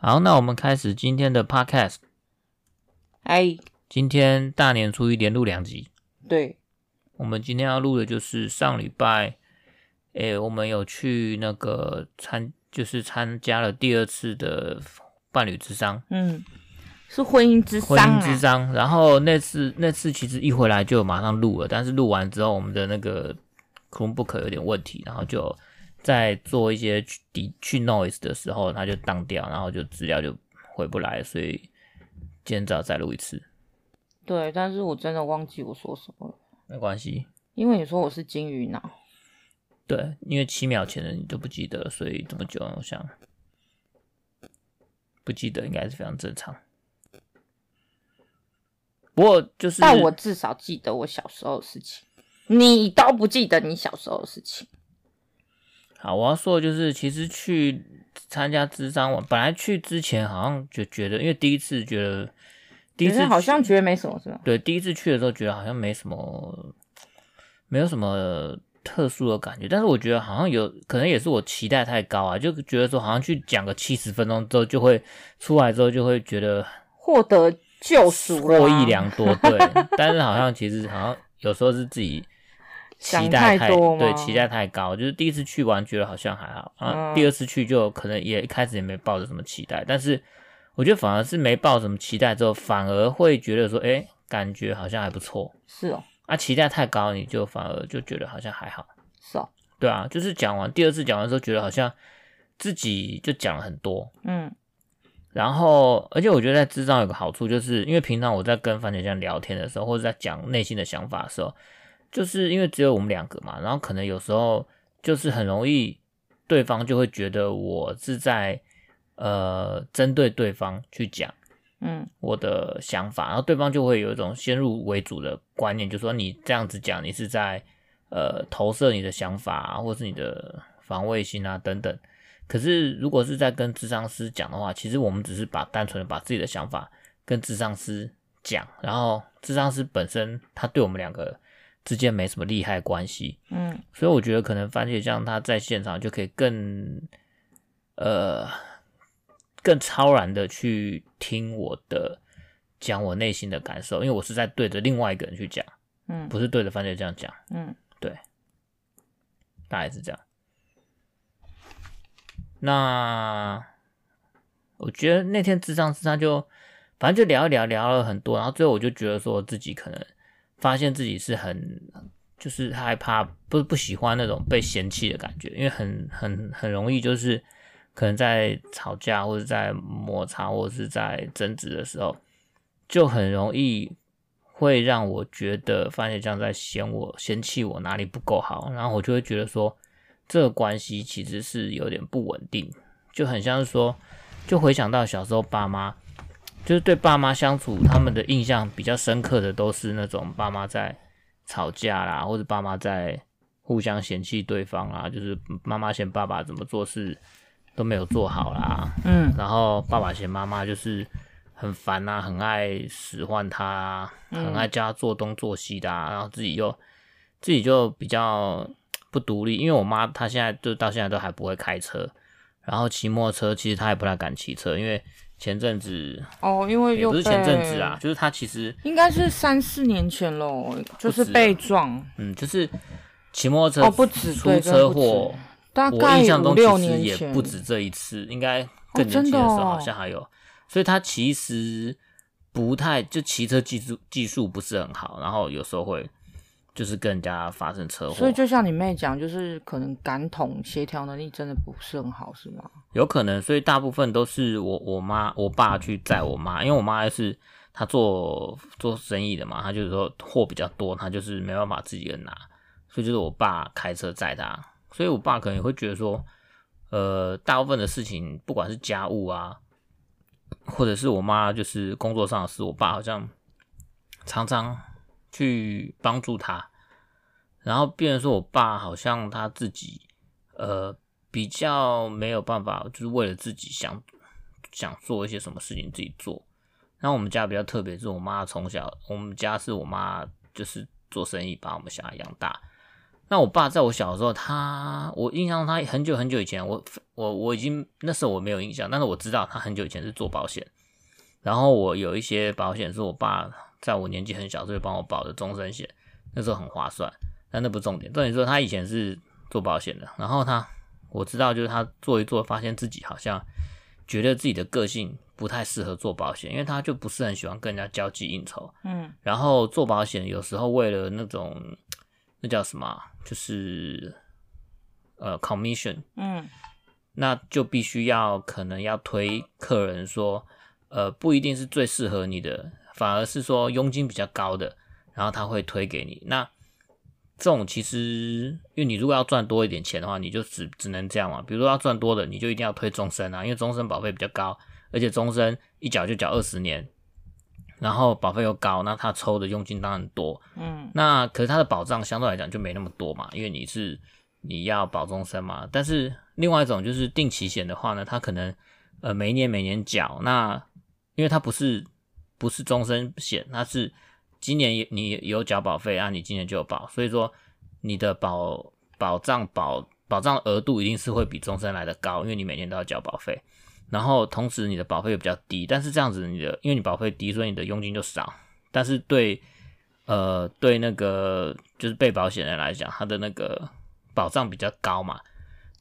好，那我们开始今天的 podcast。哎，今天大年初一连录两集。对，我们今天要录的就是上礼拜，诶，我们有去那个参，就是参加了第二次的伴侣之商。嗯，是婚姻之商、啊。婚姻之商。然后那次那次其实一回来就马上录了，但是录完之后我们的那个 Chromebook 有点问题，然后就。在做一些去底去 noise 的时候，它就当掉，然后就资料就回不来，所以今天只好再录一次。对，但是我真的忘记我说什么了。没关系，因为你说我是金鱼脑。对，因为七秒前的你都不记得，所以这么久，我想不记得应该是非常正常。不过就是，但我至少记得我小时候的事情，你都不记得你小时候的事情。好，我要说的就是，其实去参加智商，网本来去之前好像就觉得，因为第一次觉得，第一次好像觉得没什么，是吧？对，第一次去的时候觉得好像没什么，没有什么特殊的感觉。但是我觉得好像有可能也是我期待太高啊，就觉得说好像去讲个七十分钟之后，就会出来之后就会觉得获得救赎，获益良多。对，但是好像其实好像有时候是自己。期待太，对，期待太高，就是第一次去玩觉得好像还好，啊，第二次去就可能也一开始也没抱着什么期待，但是我觉得反而是没抱什么期待之后，反而会觉得说，哎，感觉好像还不错。是哦，啊，期待太高，你就反而就觉得好像还好。是哦，对啊，就是讲完第二次讲完之后，觉得好像自己就讲了很多，嗯，然后而且我觉得在智障有个好处，就是因为平常我在跟番茄酱聊天的时候，或者在讲内心的想法的时候。就是因为只有我们两个嘛，然后可能有时候就是很容易，对方就会觉得我是在呃针对对方去讲，嗯，我的想法，然后对方就会有一种先入为主的观念，就是说你这样子讲，你是在呃投射你的想法啊，或是你的防卫心啊等等。可是如果是在跟智商师讲的话，其实我们只是把单纯的把自己的想法跟智商师讲，然后智商师本身他对我们两个。之间没什么利害关系，嗯，所以我觉得可能番茄酱他在现场就可以更，呃，更超然的去听我的讲我内心的感受，因为我是在对着另外一个人去讲，嗯，不是对着番茄酱讲，嗯，对，大概是这样。那我觉得那天智商师他就反正就聊一聊，聊了很多，然后最后我就觉得说自己可能。发现自己是很，就是害怕，不不喜欢那种被嫌弃的感觉，因为很很很容易就是可能在吵架或者在摩擦或者是在争执的时候，就很容易会让我觉得番茄酱在嫌我嫌弃我哪里不够好，然后我就会觉得说这个关系其实是有点不稳定，就很像是说，就回想到小时候爸妈。就是对爸妈相处，他们的印象比较深刻的都是那种爸妈在吵架啦，或者爸妈在互相嫌弃对方啊，就是妈妈嫌爸爸怎么做事都没有做好啦，嗯，然后爸爸嫌妈妈就是很烦啊，很爱使唤他啊，很爱叫他做东做西的啊，然后自己又自己就比较不独立，因为我妈她现在就到现在都还不会开车，然后骑摩托车其实她也不太敢骑车，因为。前阵子哦，因为又不是前阵子啊，就是他其实应该是三四年前喽，就是被撞，嗯，就是骑摩托车哦，不止出车祸，大概五六年前。也不止这一次，应该更年轻的时候好像还有，所以他其实不太就骑车技术技术不是很好，然后有时候会。就是跟人家发生车祸，所以就像你妹讲，就是可能感统协调能力真的不是很好，是吗？有可能，所以大部分都是我我妈我爸去载我妈，因为我妈是她做做生意的嘛，她就是说货比较多，她就是没办法自己人拿，所以就是我爸开车载她，所以我爸可能也会觉得说，呃，大部分的事情不管是家务啊，或者是我妈就是工作上的事，我爸好像常常。去帮助他，然后变成说，我爸好像他自己，呃，比较没有办法，就是为了自己想想做一些什么事情自己做。然后我们家比较特别，是我妈从小，我们家是我妈就是做生意把我们小孩养大，那我爸在我小的时候，他我印象他很久很久以前，我我我已经那时候我没有印象，但是我知道他很久以前是做保险。然后我有一些保险是我爸在我年纪很小时候就帮我保的终身险，那时候很划算。但那不是重点，重点说他以前是做保险的，然后他我知道就是他做一做，发现自己好像觉得自己的个性不太适合做保险，因为他就不是很喜欢跟人家交际应酬。嗯，然后做保险有时候为了那种。那叫什么？就是呃，commission。嗯，那就必须要可能要推客人说，呃，不一定是最适合你的，反而是说佣金比较高的，然后他会推给你。那这种其实，因为你如果要赚多一点钱的话，你就只只能这样嘛。比如说要赚多的，你就一定要推终身啊，因为终身保费比较高，而且终身一缴就缴二十年。然后保费又高，那他抽的佣金当然多，嗯，那可是他的保障相对来讲就没那么多嘛，因为你是你要保终身嘛。但是另外一种就是定期险的话呢，他可能呃每一年每年缴，那因为它不是不是终身险，它是今年你有缴保费啊，你今年就有保，所以说你的保保障保保障额度一定是会比终身来的高，因为你每年都要缴保费。然后同时你的保费又比较低，但是这样子你的因为你保费低，所以你的佣金就少。但是对呃对那个就是被保险人来讲，他的那个保障比较高嘛。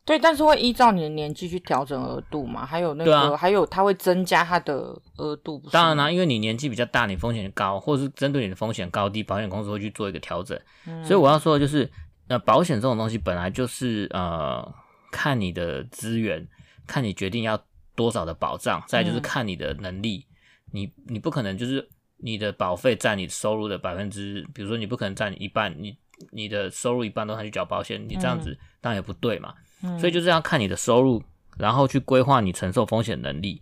对，但是会依照你的年纪去调整额度嘛。还有那个，啊、还有它会增加它的额度。当然啦、啊，因为你年纪比较大，你风险高，或者是针对你的风险高低，保险公司会去做一个调整。嗯、所以我要说的就是，呃，保险这种东西本来就是呃看你的资源，看你决定要。多少的保障，再就是看你的能力，嗯、你你不可能就是你的保费占你收入的百分之，比如说你不可能占你一半，你你的收入一半都拿去缴保险，你这样子当然也不对嘛。嗯、所以就是要看你的收入，然后去规划你承受风险能力，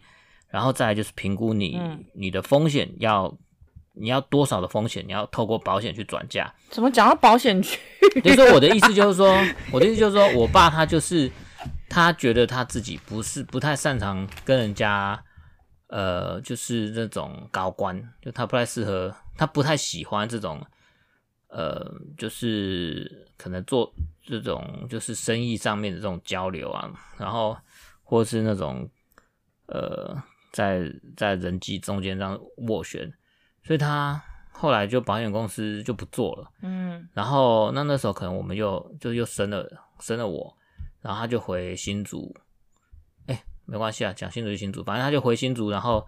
然后再来就是评估你、嗯、你的风险要你要多少的风险，你要透过保险去转嫁。怎么讲到保险去？所以说我的意思就是说，我的意思就是说我爸他就是。他觉得他自己不是不太擅长跟人家，呃，就是那种高官，就他不太适合，他不太喜欢这种，呃，就是可能做这种就是生意上面的这种交流啊，然后或是那种，呃，在在人际中间这样斡旋，所以他后来就保险公司就不做了，嗯，然后那那时候可能我们又就又生了生了我。然后他就回新竹，哎，没关系啊，讲新竹就新竹，反正他就回新竹，然后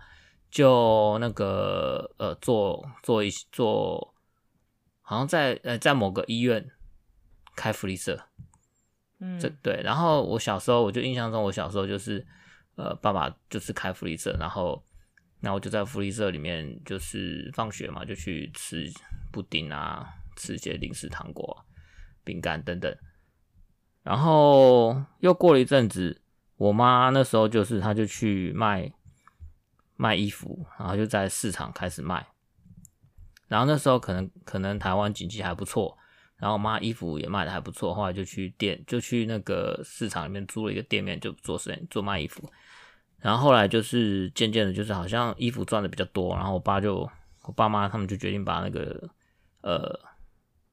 就那个呃做做一做，好像在呃在某个医院开福利社，嗯，这对。然后我小时候我就印象中，我小时候就是呃爸爸就是开福利社，然后然后我就在福利社里面就是放学嘛，就去吃布丁啊，吃一些零食、糖果、饼干等等。然后又过了一阵子，我妈那时候就是，她就去卖卖衣服，然后就在市场开始卖。然后那时候可能可能台湾经济还不错，然后我妈衣服也卖得还不错，后来就去店就去那个市场里面租了一个店面，就做生意做卖衣服。然后后来就是渐渐的，就是好像衣服赚的比较多，然后我爸就我爸妈他们就决定把那个呃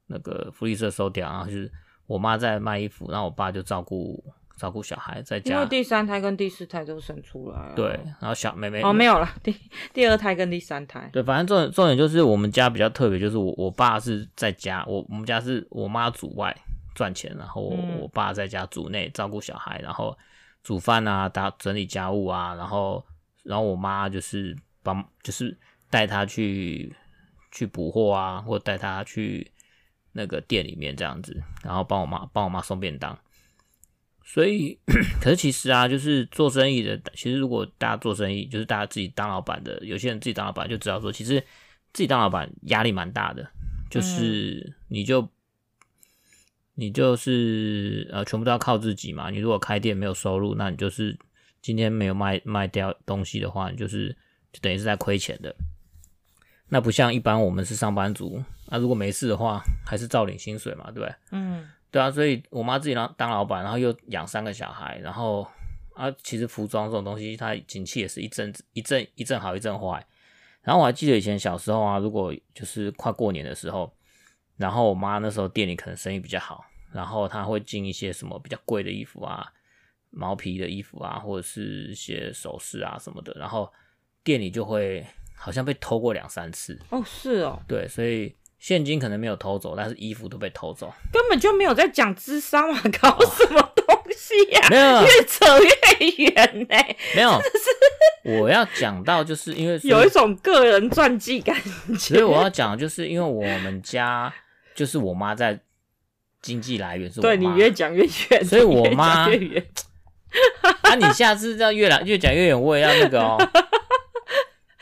那个福利社收掉，然后就是。我妈在卖衣服，然后我爸就照顾照顾小孩，在家。因为第三胎跟第四胎都生出来了。对，然后小妹妹哦没有了，第第二胎跟第三胎。对，反正重点重点就是我们家比较特别，就是我我爸是在家，我我们家是我妈主外赚钱，然后我，嗯、我爸在家主内照顾小孩，然后煮饭啊，打整理家务啊，然后然后我妈就是帮就是带他去去补货啊，或带他去。那个店里面这样子，然后帮我妈帮我妈送便当，所以 可是其实啊，就是做生意的，其实如果大家做生意，就是大家自己当老板的，有些人自己当老板就知道说，其实自己当老板压力蛮大的，就是你就、嗯、你就是呃全部都要靠自己嘛。你如果开店没有收入，那你就是今天没有卖卖掉东西的话，你就是就等于是在亏钱的。那不像一般我们是上班族，那如果没事的话，还是照领薪水嘛，对不对？嗯，对啊，所以我妈自己当当老板，然后又养三个小孩，然后啊，其实服装这种东西，它景气也是一阵子一阵一阵好一阵坏。然后我还记得以前小时候啊，如果就是快过年的时候，然后我妈那时候店里可能生意比较好，然后她会进一些什么比较贵的衣服啊，毛皮的衣服啊，或者是一些首饰啊什么的，然后店里就会好像被偷过两三次。哦，是哦，对，所以现金可能没有偷走，但是衣服都被偷走，根本就没有在讲智商嘛，搞什么东西呀？没有，越扯越远呢。没有，我要讲到就是因为有一种个人传记感觉，所以我要讲就是因为我们家就是我妈在。经济来源是我妈，对你越讲越远，所以我妈越远。啊，你下次要越来越讲越远，我也要那个哦。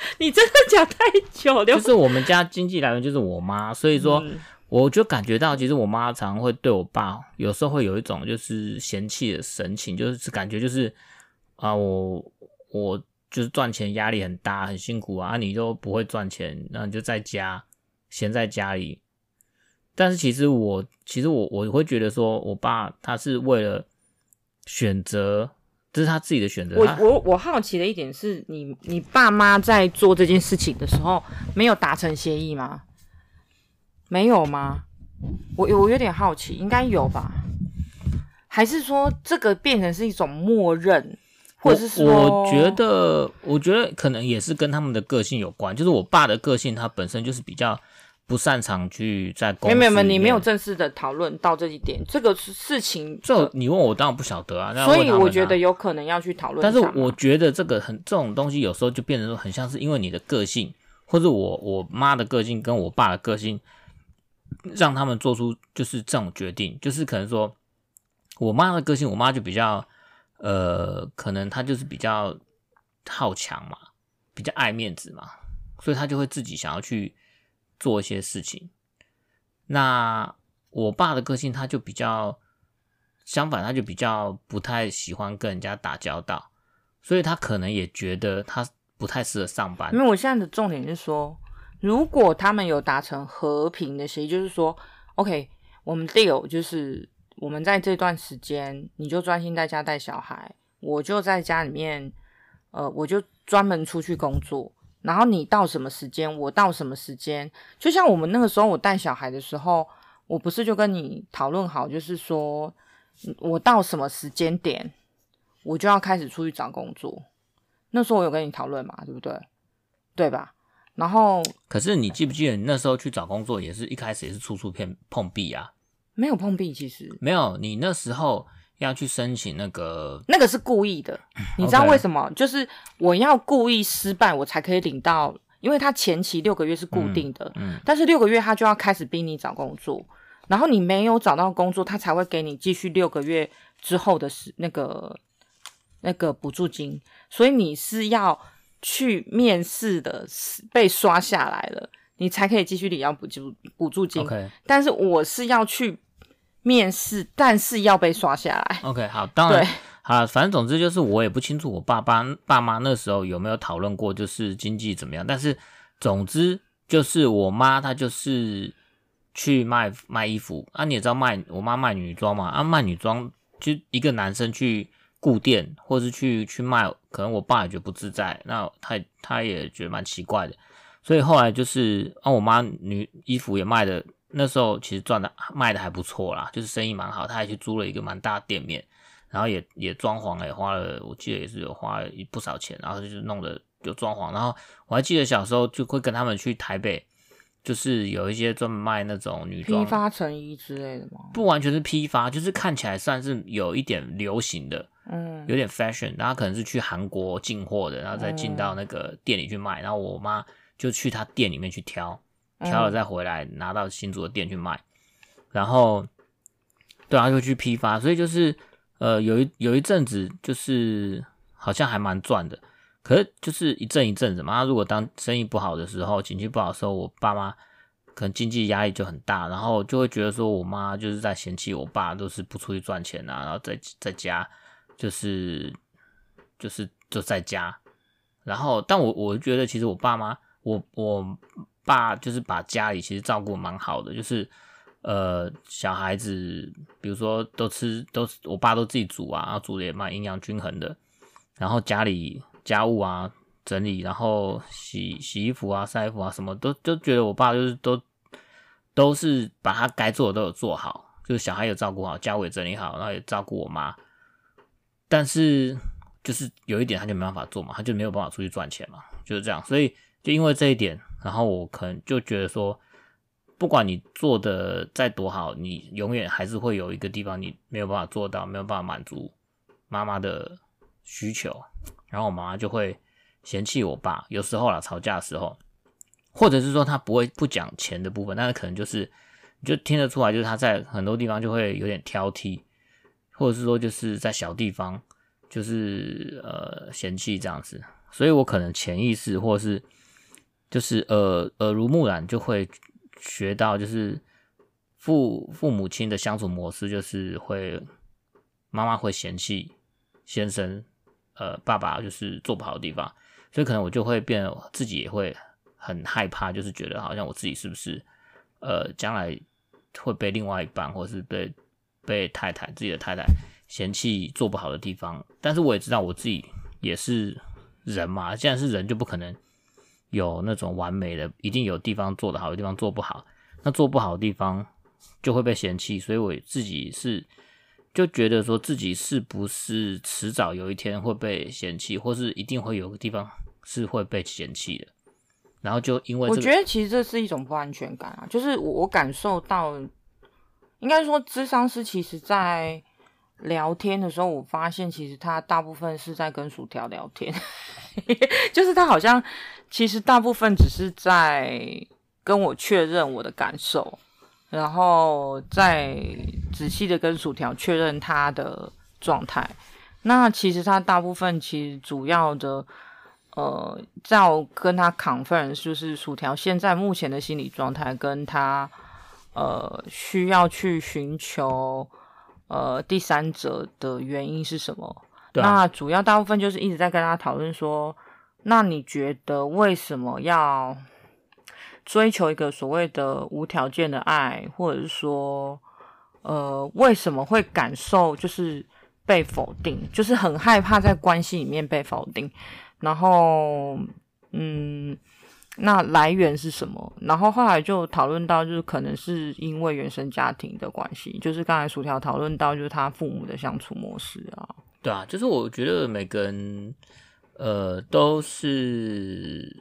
你真的讲太久了。就是我们家经济来源就是我妈，所以说我就感觉到，其实我妈常常会对我爸，有时候会有一种就是嫌弃的神情，就是感觉就是啊，我我就是赚钱压力很大，很辛苦啊，啊你就不会赚钱，那你就在家闲在家里。但是其实我，其实我我会觉得说，我爸他是为了选择，这是他自己的选择。我我我好奇的一点是你，你爸妈在做这件事情的时候，没有达成协议吗？没有吗？我我有点好奇，应该有吧？还是说这个变成是一种默认，或者是说，我觉得，我觉得可能也是跟他们的个性有关。就是我爸的个性，他本身就是比较。不擅长去在公司，没有没有，你没有正式的讨论到这一点，这个事情，这你问我当然不晓得啊。所以我觉得有可能要去讨论。但是我觉得这个很这种东西，有时候就变成说很像是因为你的个性，或者我我妈的个性跟我爸的个性，让他们做出就是这种决定，就是可能说我妈的个性，我妈就比较呃，可能她就是比较好强嘛，比较爱面子嘛，所以她就会自己想要去。做一些事情，那我爸的个性他就比较相反，他就比较不太喜欢跟人家打交道，所以他可能也觉得他不太适合上班。因为我现在的重点是说，如果他们有达成和平的协议，就是说，OK，我们 deal 就是我们在这段时间，你就专心在家带小孩，我就在家里面，呃，我就专门出去工作。然后你到什么时间，我到什么时间，就像我们那个时候我带小孩的时候，我不是就跟你讨论好，就是说我到什么时间点，我就要开始出去找工作。那时候我有跟你讨论嘛，对不对？对吧？然后，可是你记不记得你那时候去找工作，也是一开始也是处处碰碰壁啊？没有碰壁，其实没有。你那时候。要去申请那个，那个是故意的，你知道为什么.就是我要故意失败，我才可以领到，因为他前期六个月是固定的，嗯，嗯，但是六个月他就要开始逼你找工作，然后你没有找到工作，他才会给你继续六个月之后的是那个那个补助金，所以你是要去面试的，被刷下来了，你才可以继续领要补助补助金。但是我是要去。面试，但是要被刷下来。OK，好，当然，好，反正总之就是我也不清楚我爸爸爸妈那时候有没有讨论过，就是经济怎么样。但是总之就是我妈她就是去卖卖衣服啊，你也知道卖我妈卖女装嘛啊，卖女装就一个男生去顾店或是去去卖，可能我爸也觉得不自在，那他他也觉得蛮奇怪的，所以后来就是啊，我妈女衣服也卖的。那时候其实赚的卖的还不错啦，就是生意蛮好。他还去租了一个蛮大的店面，然后也也装潢，也花了，我记得也是有花了不少钱。然后就是弄的有装潢。然后我还记得小时候就会跟他们去台北，就是有一些专门卖那种女装批发成衣之类的吗？不完全是批发，就是看起来算是有一点流行的，嗯，有点 fashion。然后可能是去韩国进货的，然后再进到那个店里去卖。然后我妈就去他店里面去挑。挑了再回来拿到新竹的店去卖，然后对啊，就去批发，所以就是呃有一有一阵子就是好像还蛮赚的，可是就是一阵一阵子嘛。如果当生意不好的时候，景气不好的时候，我爸妈可能经济压力就很大，然后就会觉得说我妈就是在嫌弃我爸都是不出去赚钱啊，然后在在家就是就是就在家，然后但我我觉得其实我爸妈我我。爸就是把家里其实照顾蛮好的，就是呃小孩子，比如说都吃都我爸都自己煮啊，然后煮的也蛮营养均衡的。然后家里家务啊整理，然后洗洗衣服啊晒衣服啊什么都就觉得我爸就是都都是把他该做的都有做好，就是小孩有照顾好，家务也整理好，然后也照顾我妈。但是就是有一点，他就没办法做嘛，他就没有办法出去赚钱嘛，就是这样。所以就因为这一点，然后我可能就觉得说，不管你做的再多好，你永远还是会有一个地方你没有办法做到，没有办法满足妈妈的需求，然后我妈妈就会嫌弃我爸。有时候啦，吵架的时候。或者是说他不会不讲钱的部分，但是可能就是你就听得出来，就是他在很多地方就会有点挑剔，或者是说就是在小地方就是呃嫌弃这样子，所以我可能潜意识或是就是耳耳濡目染就会学到，就是父父母亲的相处模式，就是会妈妈会嫌弃先生，呃爸爸就是做不好的地方，所以可能我就会变自己也会。很害怕，就是觉得好像我自己是不是，呃，将来会被另外一半，或是被被太太自己的太太嫌弃做不好的地方。但是我也知道我自己也是人嘛，既然是人，就不可能有那种完美的，一定有地方做得好，有地方做不好。那做不好的地方就会被嫌弃，所以我自己是就觉得说自己是不是迟早有一天会被嫌弃，或是一定会有个地方是会被嫌弃的。然后就因为、这个、我觉得其实这是一种不安全感啊，就是我我感受到，应该说智商师其实在聊天的时候，我发现其实他大部分是在跟薯条聊天，就是他好像其实大部分只是在跟我确认我的感受，然后再仔细的跟薯条确认他的状态。那其实他大部分其实主要的。呃，在我跟他 conference 就是薯条现在目前的心理状态，跟他呃需要去寻求呃第三者的原因是什么？对啊。那主要大部分就是一直在跟他讨论说，那你觉得为什么要追求一个所谓的无条件的爱，或者是说，呃，为什么会感受就是被否定，就是很害怕在关系里面被否定？然后，嗯，那来源是什么？然后后来就讨论到，就是可能是因为原生家庭的关系，就是刚才薯条讨论到，就是他父母的相处模式啊。对啊，就是我觉得每个人，呃，都是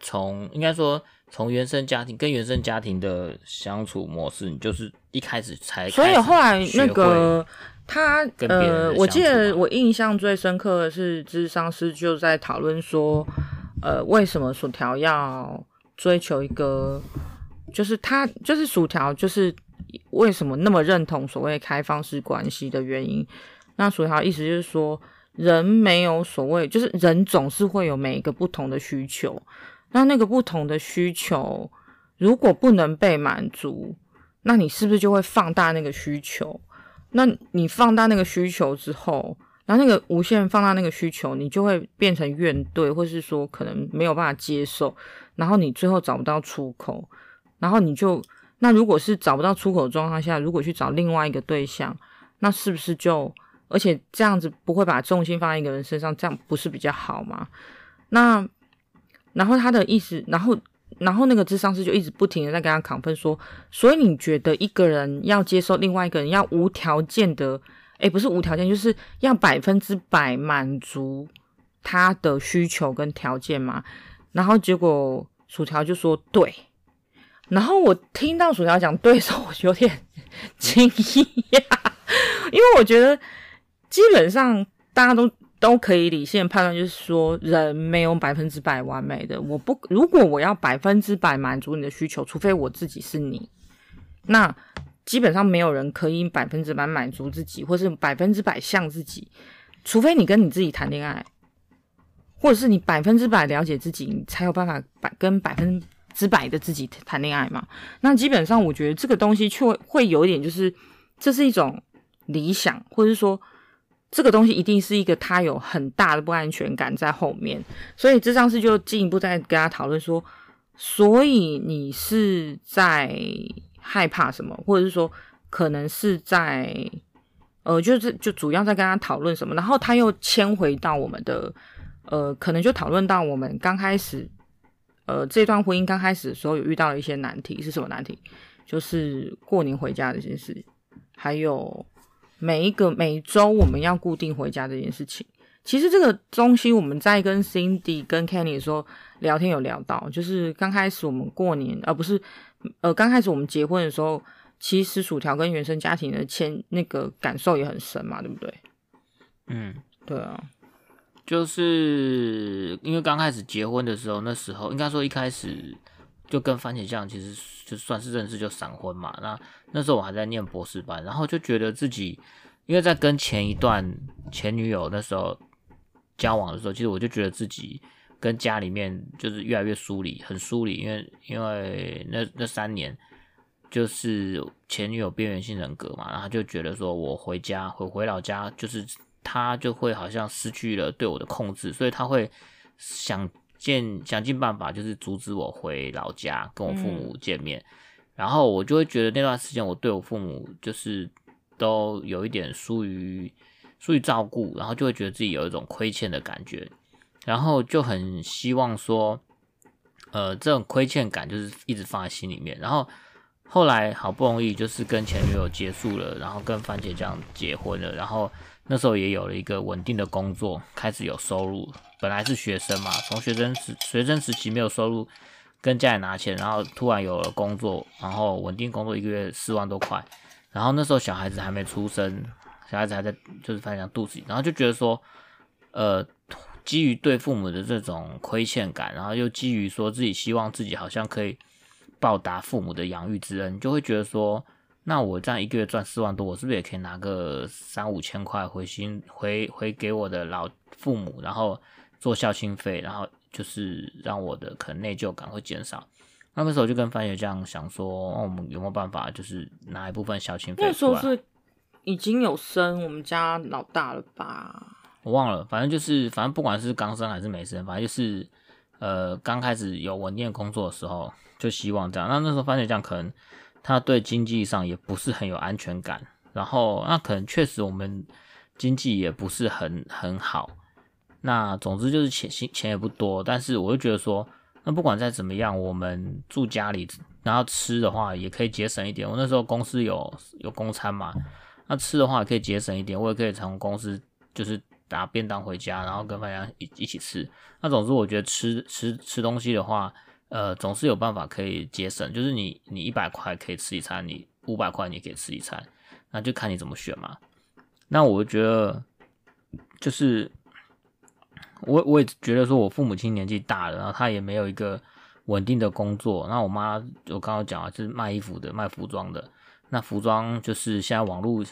从应该说从原生家庭跟原生家庭的相处模式，你就是一开始才所以后来那个。他呃，我记得我印象最深刻的是，智商师就在讨论说，呃，为什么薯条要追求一个，就是他就是薯条，就是为什么那么认同所谓开放式关系的原因。那薯条意思就是说，人没有所谓，就是人总是会有每一个不同的需求，那那个不同的需求如果不能被满足，那你是不是就会放大那个需求？那你放大那个需求之后，然后那个无限放大那个需求，你就会变成怨怼，或是说可能没有办法接受，然后你最后找不到出口，然后你就那如果是找不到出口的状况下，如果去找另外一个对象，那是不是就而且这样子不会把重心放在一个人身上，这样不是比较好吗？那然后他的意思，然后。然后那个智商师就一直不停的在跟他亢奋说，所以你觉得一个人要接受另外一个人要无条件的，诶，不是无条件，就是要百分之百满足他的需求跟条件嘛？然后结果薯条就说对，然后我听到薯条讲对的时候，我有点惊讶，因为我觉得基本上大家都。都可以理性判断，就是说人没有百分之百完美的。我不，如果我要百分之百满足你的需求，除非我自己是你，那基本上没有人可以百分之百满足自己，或是百分之百像自己，除非你跟你自己谈恋爱，或者是你百分之百了解自己，你才有办法百跟百分之百的自己谈恋爱嘛。那基本上我觉得这个东西却会有一点，就是这是一种理想，或者是说。这个东西一定是一个他有很大的不安全感在后面，所以这张是就进一步在跟他讨论说，所以你是在害怕什么，或者是说可能是在呃，就是就主要在跟他讨论什么，然后他又迁回到我们的呃，可能就讨论到我们刚开始呃这段婚姻刚开始的时候有遇到了一些难题，是什么难题？就是过年回家这件事。还有每一个每周我们要固定回家这件事情。其实这个东西我们在跟 Cindy 跟 Kenny 说聊天有聊到，就是刚开始我们过年，而、不是呃刚开始我们结婚的时候，其实薯条跟原生家庭的牵那个感受也很深嘛，对不对？嗯，对啊，就是因为刚开始结婚的时候，那时候应该说一开始就跟番茄酱其实就算是认识就闪婚嘛。那那时候我还在念博士班，然后就觉得自己因为在跟前一段前女友那时候。交往的时候，其实我就觉得自己跟家里面就是越来越疏离，很疏离，因为因为那那三年就是前女友边缘性人格嘛，然后就觉得说我回家回回老家，就是他就会好像失去了对我的控制，所以他会想尽想尽办法，就是阻止我回老家跟我父母见面，嗯、然后我就会觉得那段时间我对我父母就是都有一点疏于。疏于照顾，然后就会觉得自己有一种亏欠的感觉，然后就很希望说，呃，这种亏欠感就是一直放在心里面。然后后来好不容易就是跟前女友结束了，然后跟番茄酱结婚了，然后那时候也有了一个稳定的工作，开始有收入。本来是学生嘛，从学生时学生时期没有收入，跟家里拿钱，然后突然有了工作，然后稳定工作一个月四万多块，然后那时候小孩子还没出生。小孩子还在，就是反正肚子里，然后就觉得说，呃，基于对父母的这种亏欠感，然后又基于说自己希望自己好像可以报答父母的养育之恩，就会觉得说，那我这样一个月赚四万多，我是不是也可以拿个三五千块回心回回给我的老父母，然后做孝亲费，然后就是让我的可能内疚感会减少。那个时候就跟番茄酱想说，哦，我们有没有办法，就是拿一部分孝亲费出来？已经有生我们家老大了吧？我忘了，反正就是，反正不管是刚生还是没生，反正就是，呃，刚开始有稳定工作的时候，就希望这样。那那时候番茄酱可能他对经济上也不是很有安全感，然后那可能确实我们经济也不是很很好。那总之就是钱钱也不多，但是我就觉得说，那不管再怎么样，我们住家里，然后吃的话也可以节省一点。我那时候公司有有公餐嘛。那吃的话也可以节省一点，我也可以从公司就是拿便当回家，然后跟大家一一起吃。那总之我觉得吃吃吃东西的话，呃，总是有办法可以节省。就是你你一百块可以吃一餐，你五百块你可以吃一餐，那就看你怎么选嘛。那我觉得就是我我也觉得说我父母亲年纪大了，然后他也没有一个稳定的工作。那我妈我刚刚讲啊，就是卖衣服的，卖服装的。那服装就是现在网络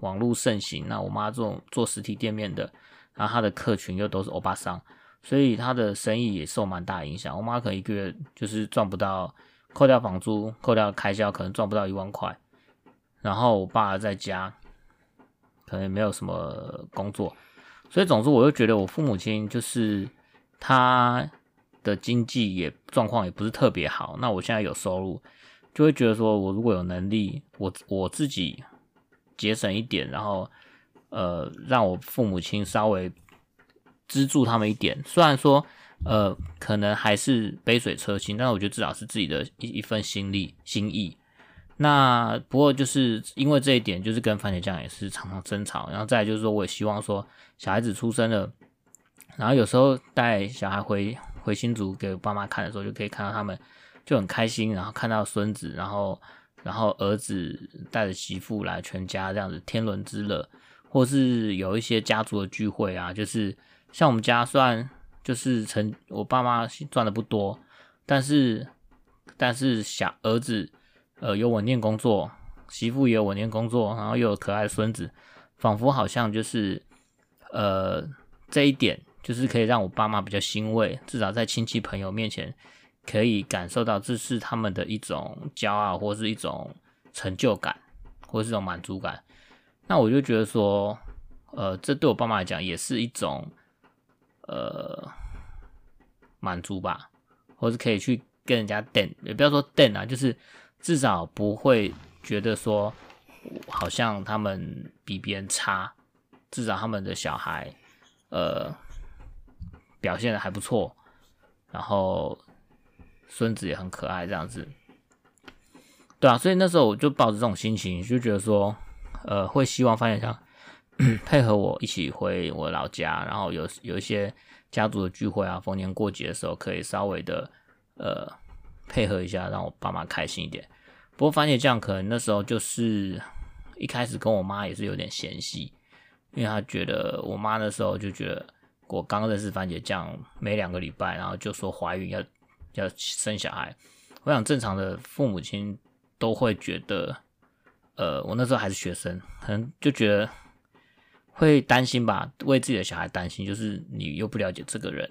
网络盛行，那我妈这种做实体店面的，然后她的客群又都是欧巴桑，所以她的生意也受蛮大影响。我妈可能一个月就是赚不到，扣掉房租、扣掉开销，可能赚不到一万块。然后我爸在家，可能没有什么工作，所以总之我就觉得我父母亲就是他的经济也状况也不是特别好。那我现在有收入。就会觉得说，我如果有能力，我我自己节省一点，然后呃，让我父母亲稍微资助他们一点。虽然说呃，可能还是杯水车薪，但是我觉得至少是自己的一一份心力心意。那不过就是因为这一点，就是跟番茄酱也是常常争吵。然后再就是说，我也希望说，小孩子出生了，然后有时候带小孩回回新竹给爸妈看的时候，就可以看到他们。就很开心，然后看到孙子，然后然后儿子带着媳妇来，全家这样子天伦之乐，或是有一些家族的聚会啊，就是像我们家虽然就是成我爸妈赚的不多，但是但是小儿子呃有稳定工作，媳妇也有稳定工作，然后又有可爱的孙子，仿佛好像就是呃这一点就是可以让我爸妈比较欣慰，至少在亲戚朋友面前。可以感受到这是他们的一种骄傲，或是一种成就感，或是一种满足感。那我就觉得说，呃，这对我爸妈来讲也是一种呃满足吧，或是可以去跟人家瞪，也不要说瞪啊，就是至少不会觉得说好像他们比别人差，至少他们的小孩呃表现的还不错，然后。孙子也很可爱，这样子，对啊，所以那时候我就抱着这种心情，就觉得说，呃会希望番茄酱配合我一起回我老家，然后有有一些家族的聚会啊，逢年过节的时候可以稍微的呃配合一下，让我爸妈开心一点。不过番茄酱可能那时候就是一开始跟我妈也是有点嫌隙，因为她觉得我妈那时候就觉得我刚认识番茄酱没两个礼拜，然后就说怀孕要要生小孩。我想正常的父母亲都会觉得。呃，我那时候还是学生，可能就觉得会担心吧，为自己的小孩担心，就是你又不了解这个人，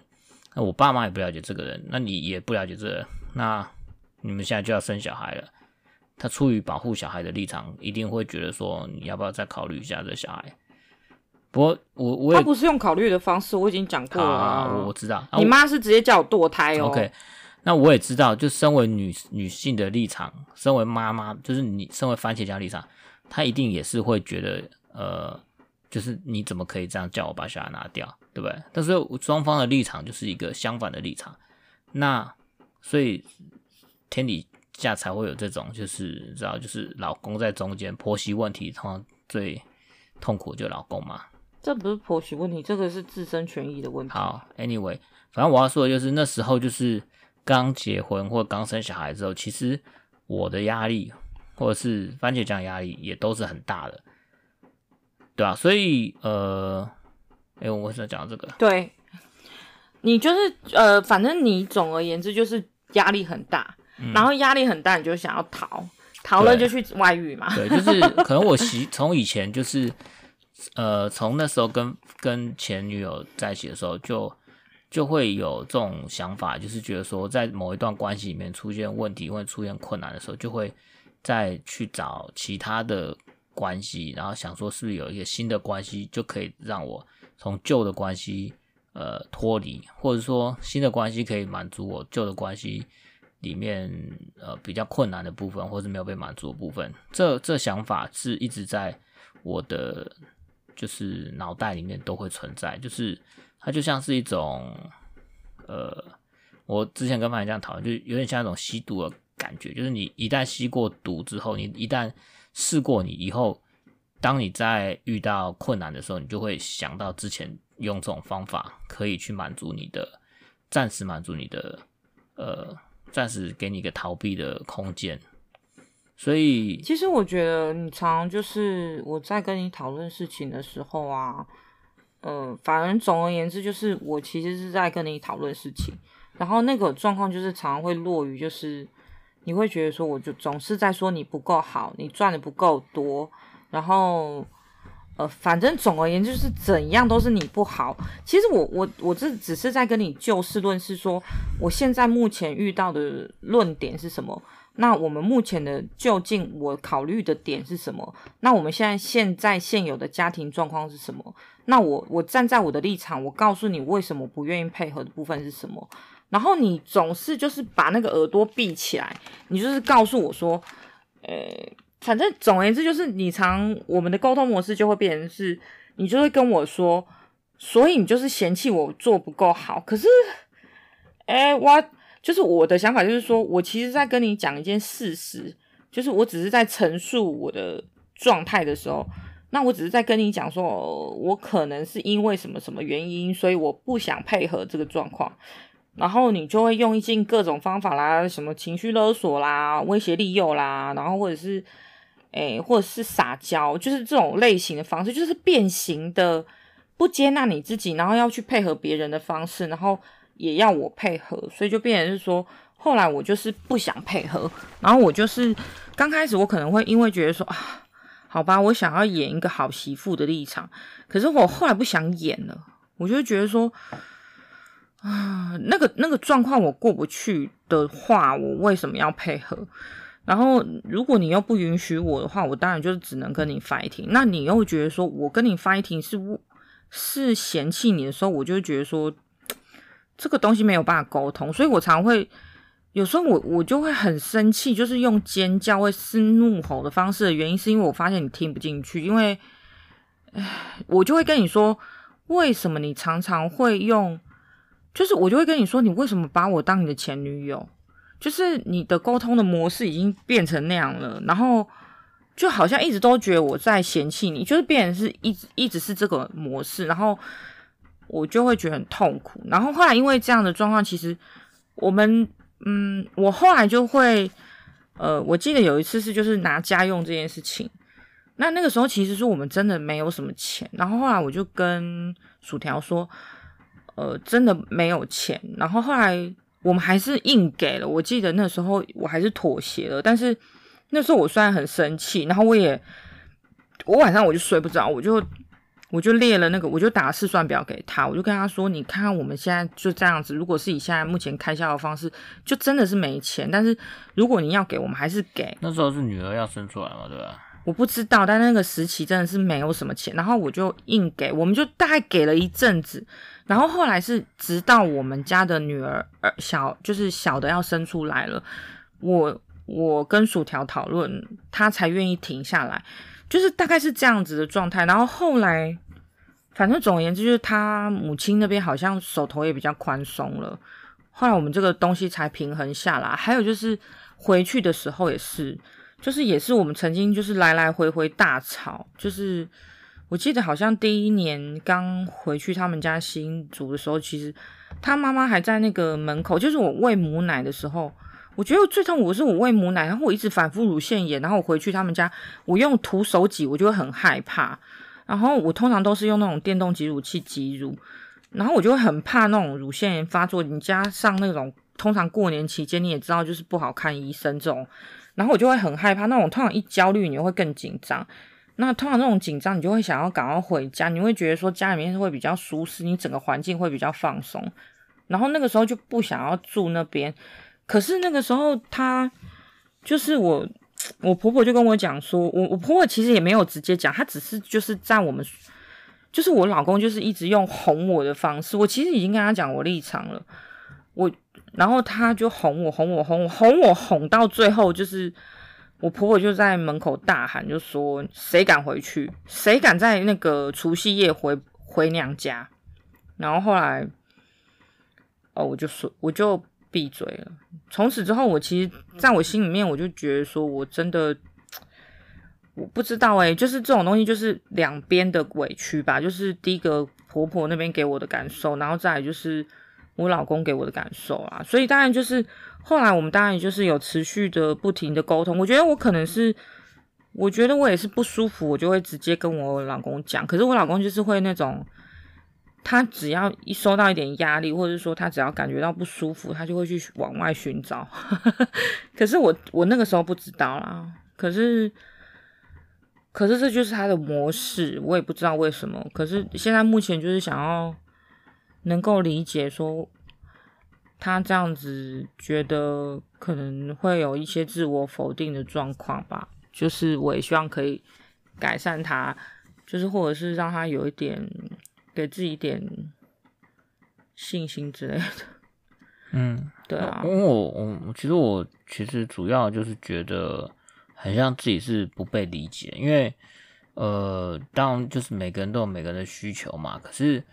那我爸妈也不了解这个人，那你也不了解这个人，那你们现在就要生小孩了，他出于保护小孩的立场，一定会觉得说，你要不要再考虑一下这小孩？不过我我也他不是用考虑的方式，我已经讲过了啊，啊，我知道，你妈是直接叫我堕胎哦。OK。那我也知道，就身为女女性的立场，身为妈妈，就是你身为番茄酱立场，她一定也是会觉得，呃，就是你怎么可以这样叫我把小孩拿掉，对不对？但是双方的立场就是一个相反的立场，那所以天底下才会有这种，就是知道，就是老公在中间，婆媳问题通常最痛苦就老公嘛。这不是婆媳问题，这个是自身权益的问题。好，Anyway，反正我要说的就是那时候就是。刚结婚或刚生小孩之后，其实我的压力或者是番茄酱压力也都是很大的，对啊，所以呃，哎、欸，我为什么讲这个？对，你就是呃，反正你总而言之就是压力很大，嗯、然后压力很大，你就想要逃，逃了就去外遇嘛。对，对，就是可能我习 从以前就是呃，从那时候跟跟前女友在一起的时候就。就会有这种想法，就是觉得说，在某一段关系里面出现问题或出现困难的时候，就会再去找其他的关系，然后想说是不是有一个新的关系就可以让我从旧的关系呃脱离，或者说新的关系可以满足我旧的关系里面呃比较困难的部分，或是没有被满足的部分。这这想法是一直在我的就是脑袋里面都会存在，就是。它就像是一种，呃，我之前跟朋友这样讨论，就有点像一种吸毒的感觉，就是你一旦吸过毒之后，你一旦试过，你以后当你在遇到困难的时候，你就会想到之前用这种方法可以去满足你的，暂时满足你的，呃，暂时给你一个逃避的空间。所以，其实我觉得你常常就是我在跟你讨论事情的时候啊。嗯、呃，反正总而言之，就是我其实是在跟你讨论事情，然后那个状况就是常常会落于，就是你会觉得说，我就总是在说你不够好，你赚的不够多，然后呃，反正总而言之就是怎样都是你不好。其实我我我这只是在跟你就事论事，说我现在目前遇到的论点是什么。那我们目前的究竟我考虑的点是什么？那我们现在现在现有的家庭状况是什么？那我我站在我的立场，我告诉你为什么不愿意配合的部分是什么？然后你总是就是把那个耳朵闭起来，你就是告诉我说，呃，反正总而言之就是你常我们的沟通模式就会变成是，你就会跟我说，所以你就是嫌弃我做不够好。可是，哎，我。就是我的想法，就是说我其实在跟你讲一件事实，就是我只是在陈述我的状态的时候，那我只是在跟你讲说，我可能是因为什么什么原因，所以我不想配合这个状况，然后你就会用尽各种方法啦，什么情绪勒索啦、威胁利诱啦，然后或者是，诶，或者是撒娇，就是这种类型的方式，就是变形的不接纳你自己，然后要去配合别人的方式，然后。也要我配合，所以就变成是说，后来我就是不想配合，然后我就是刚开始我可能会因为觉得说啊，好吧，我想要演一个好媳妇的立场，可是我后来不想演了，我就觉得说啊，那个那个状况我过不去的话，我为什么要配合？然后如果你又不允许我的话，我当然就是只能跟你 fighting。那你又觉得说我跟你 fighting 是是嫌弃你的时候，我就觉得说。这个东西没有办法沟通，所以我常会有时候我我就会很生气，就是用尖叫或是怒吼的方式的原因，是因为我发现你听不进去，因为，唉，我就会跟你说，为什么你常常会用，就是我就会跟你说，你为什么把我当你的前女友？就是你的沟通的模式已经变成那样了，然后就好像一直都觉得我在嫌弃你，就是变成是一直一直是这个模式，然后我就会觉得很痛苦。然后后来因为这样的状况，其实我们嗯，我后来就会呃，我记得有一次是就是拿家用这件事情，那那个时候其实是我们真的没有什么钱，然后后来我就跟薯条说，呃，真的没有钱，然后后来我们还是硬给了。我记得那时候我还是妥协了，但是。那时候我虽然很生气，然后我也，我晚上我就睡不着，我就我就列了那个，我就打试算表给他，我就跟他说：“你看看我们现在就这样子，如果是以现在目前开销的方式，就真的是没钱。但是如果你要给我们，还是给。”那时候是女儿要生出来嘛，对吧？我不知道，但那个时期真的是没有什么钱，然后我就硬给，我们就大概给了一阵子，然后后来是直到我们家的女儿小，就是小的要生出来了，我。我跟薯条讨论，他才愿意停下来，就是大概是这样子的状态。然后后来，反正总而言之，就是他母亲那边好像手头也比较宽松了。后来我们这个东西才平衡下来。还有就是回去的时候也是，就是也是我们曾经就是来来回回大吵。就是我记得好像第一年刚回去他们家新竹的时候，其实他妈妈还在那个门口，就是我喂母奶的时候。我觉得最痛苦是我喂母奶，然后我一直反复乳腺炎，然后我回去他们家，我用徒手挤，我就会很害怕。然后我通常都是用那种电动挤乳器挤乳，然后我就会很怕那种乳腺炎发作。你加上那种通常过年期间你也知道，就是不好看医生这种，然后我就会很害怕。那种通常一焦虑，你就会更紧张。那通常那种紧张，你就会想要赶快回家，你会觉得说家里面会比较舒适，你整个环境会比较放松。然后那个时候就不想要住那边。可是那个时候，她就是我，我婆婆就跟我讲说，我我婆婆其实也没有直接讲，她只是就是在我们，就是我老公就是一直用哄我的方式，我其实已经跟他讲我立场了，我然后他就哄我哄我哄我哄我哄到最后，就是我婆婆就在门口大喊，就说谁敢回去，谁敢在那个除夕夜回回娘家，然后后来，哦，我就说我就。闭嘴了。从此之后，我其实在我心里面，我就觉得说，我真的我不知道哎、就是这种东西，就是两边的委屈吧。就是第一个婆婆那边给我的感受，然后再来就是我老公给我的感受啊。所以当然就是后来我们当然就是有持续的不停的沟通。我觉得我可能是，我觉得我也是不舒服，我就会直接跟我老公讲。可是我老公就是会那种。他只要一受到一点压力，或者是说他只要感觉到不舒服，他就会去往外寻找。可是我我那个时候不知道啦。可是可是这就是他的模式，我也不知道为什么。可是现在目前就是想要能够理解说他这样子觉得可能会有一些自我否定的状况吧。就是我也希望可以改善他，就是或者是让他有一点。给自己一点信心之类的，嗯，对啊，因为我我其实我其实主要就是觉得很像自己是不被理解，因为呃，当然就是每个人都有每个人的需求嘛，可是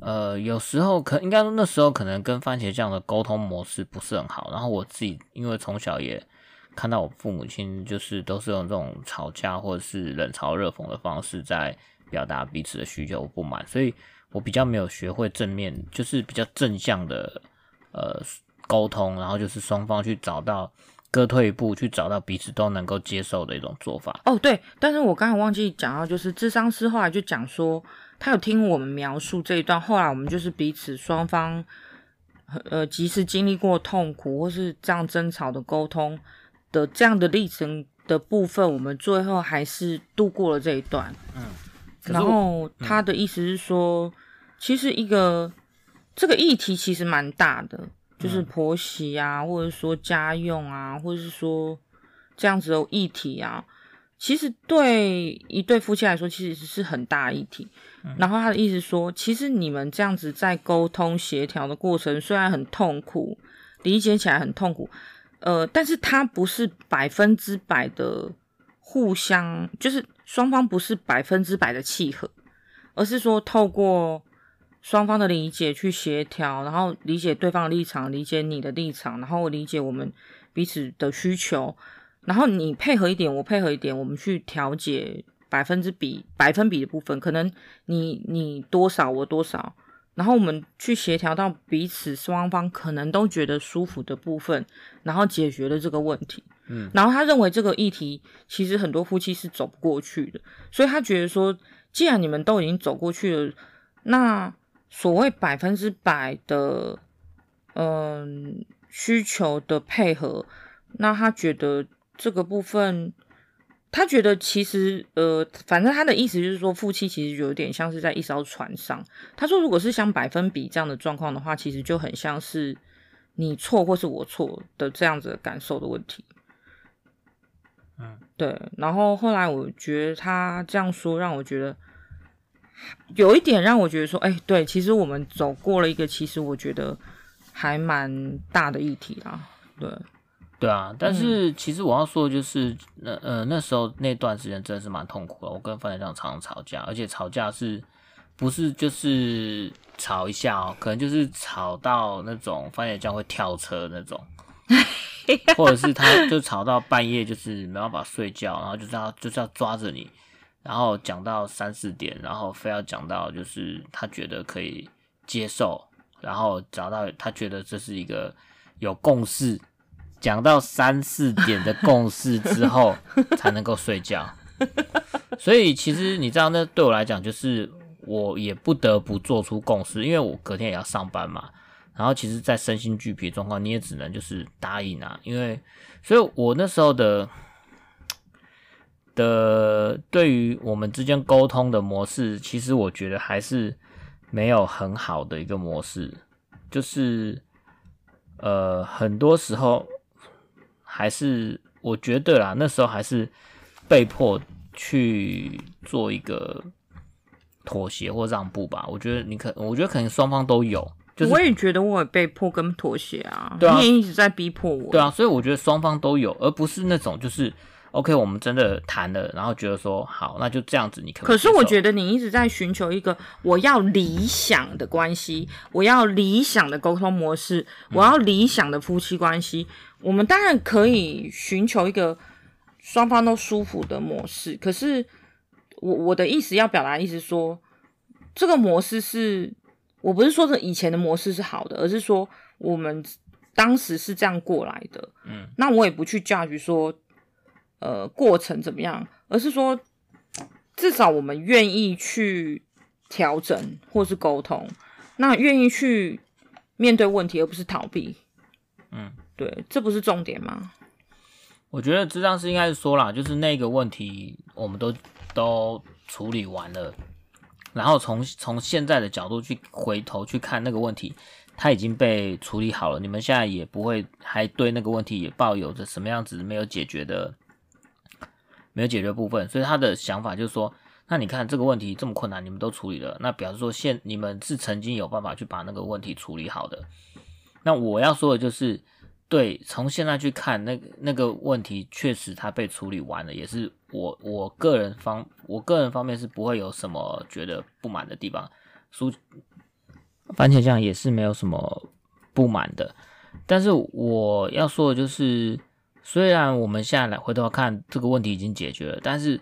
呃，有时候可应该说那时候可能跟番茄酱的沟通模式不是很好，然后我自己因为从小也看到我父母亲就是都是用这种吵架或者是冷嘲热讽的方式在。表达彼此的需求不满，所以我比较没有学会正面，就是比较正向的呃沟通，然后就是双方去找到各退一步，去找到彼此都能够接受的一种做法。哦，对，但是我刚才忘记讲到，就是智商师后来就讲说，他有听我们描述这一段，后来我们就是彼此双方呃即使经历过痛苦或是这样争吵的沟通的这样的历程的部分，我们最后还是度过了这一段。嗯。然后他的意思是说，嗯、其实一个这个议题其实蛮大的，就是婆媳啊，或者说家用啊，或者是说这样子的议题啊，其实对一对夫妻来说，其实是很大议题。嗯、然后他的意思说，其实你们这样子在沟通协调的过程，虽然很痛苦，理解起来很痛苦，呃，但是他不是百分之百的互相，就是。双方不是百分之百的契合，而是说透过双方的理解去协调，然后理解对方的立场，理解你的立场，然后理解我们彼此的需求，然后你配合一点，我配合一点，我们去调节百分之比百分比的部分，可能你你多少我多少，然后我们去协调到彼此双方可能都觉得舒服的部分，然后解决了这个问题。嗯，然后他认为这个议题其实很多夫妻是走不过去的，所以他觉得说，既然你们都已经走过去了，那所谓百分之百的嗯需求的配合，那他觉得。这个部分，他觉得其实，呃，反正他的意思就是说，夫妻其实有点像是在一艘船上。他说，如果是像百分比这样的状况的话，其实就很像是你错或是我错的这样子感受的问题。嗯，对。然后后来我觉得他这样说，让我觉得有一点让我觉得说，哎，对，其实我们走过了一个，其实我觉得还蛮大的议题啦，对。对啊，但是其实我要说的就是，那呃那时候那段时间真的是蛮痛苦的。我跟番茄酱常常吵架，而且吵架是不是就是吵一下哦？可能就是吵到那种番茄酱会跳车那种，或者是他就吵到半夜就是没办法睡觉，然后就是要就是要抓着你，然后讲到三四点，然后非要讲到就是他觉得可以接受，然后找到他觉得这是一个有共识。讲到三四点的共识之后 才能够睡觉，所以其实你知道，那对我来讲就是我也不得不做出共识，因为我隔天也要上班嘛。然后其实，在身心俱疲的状况，你也只能就是答应啊，因为所以，我那时候的的对于我们之间沟通的模式，其实我觉得还是没有很好的一个模式，就是呃，很多时候。还是我觉得啦，那时候还是被迫去做一个妥协或让步吧。我觉得你可，我觉得可能双方都有。就是我也觉得我也被迫跟妥协啊，对啊，你也一直在逼迫我。对啊，所以我觉得双方都有，而不是那种就是 OK，我们真的谈了，然后觉得说好，那就这样子。你可，可，可是我觉得你一直在寻求一个我要理想的关系，我要理想的沟通模式，我要理想的夫妻关系。嗯我们当然可以寻求一个双方都舒服的模式，可是我我的意思要表达意思说，这个模式是我不是说这以前的模式是好的，而是说我们当时是这样过来的。嗯，那我也不去 judge 说，呃，过程怎么样，而是说至少我们愿意去调整或是沟通，那愿意去面对问题，而不是逃避。嗯。对，这不是重点吗？我觉得这张是应该是说啦，就是那个问题我们都都处理完了，然后从从现在的角度去回头去看那个问题，它已经被处理好了。你们现在也不会还对那个问题也抱有着什么样子没有解决的没有解决部分，所以他的想法就是说，那你看这个问题这么困难，你们都处理了，那表示说现你们是曾经有办法去把那个问题处理好的。那我要说的就是。对，从现在去看，那个那个问题确实它被处理完了，也是我我个人方我个人方面是不会有什么觉得不满的地方。苏番茄酱也是没有什么不满的，但是我要说的就是，虽然我们现在来回头看这个问题已经解决了，但是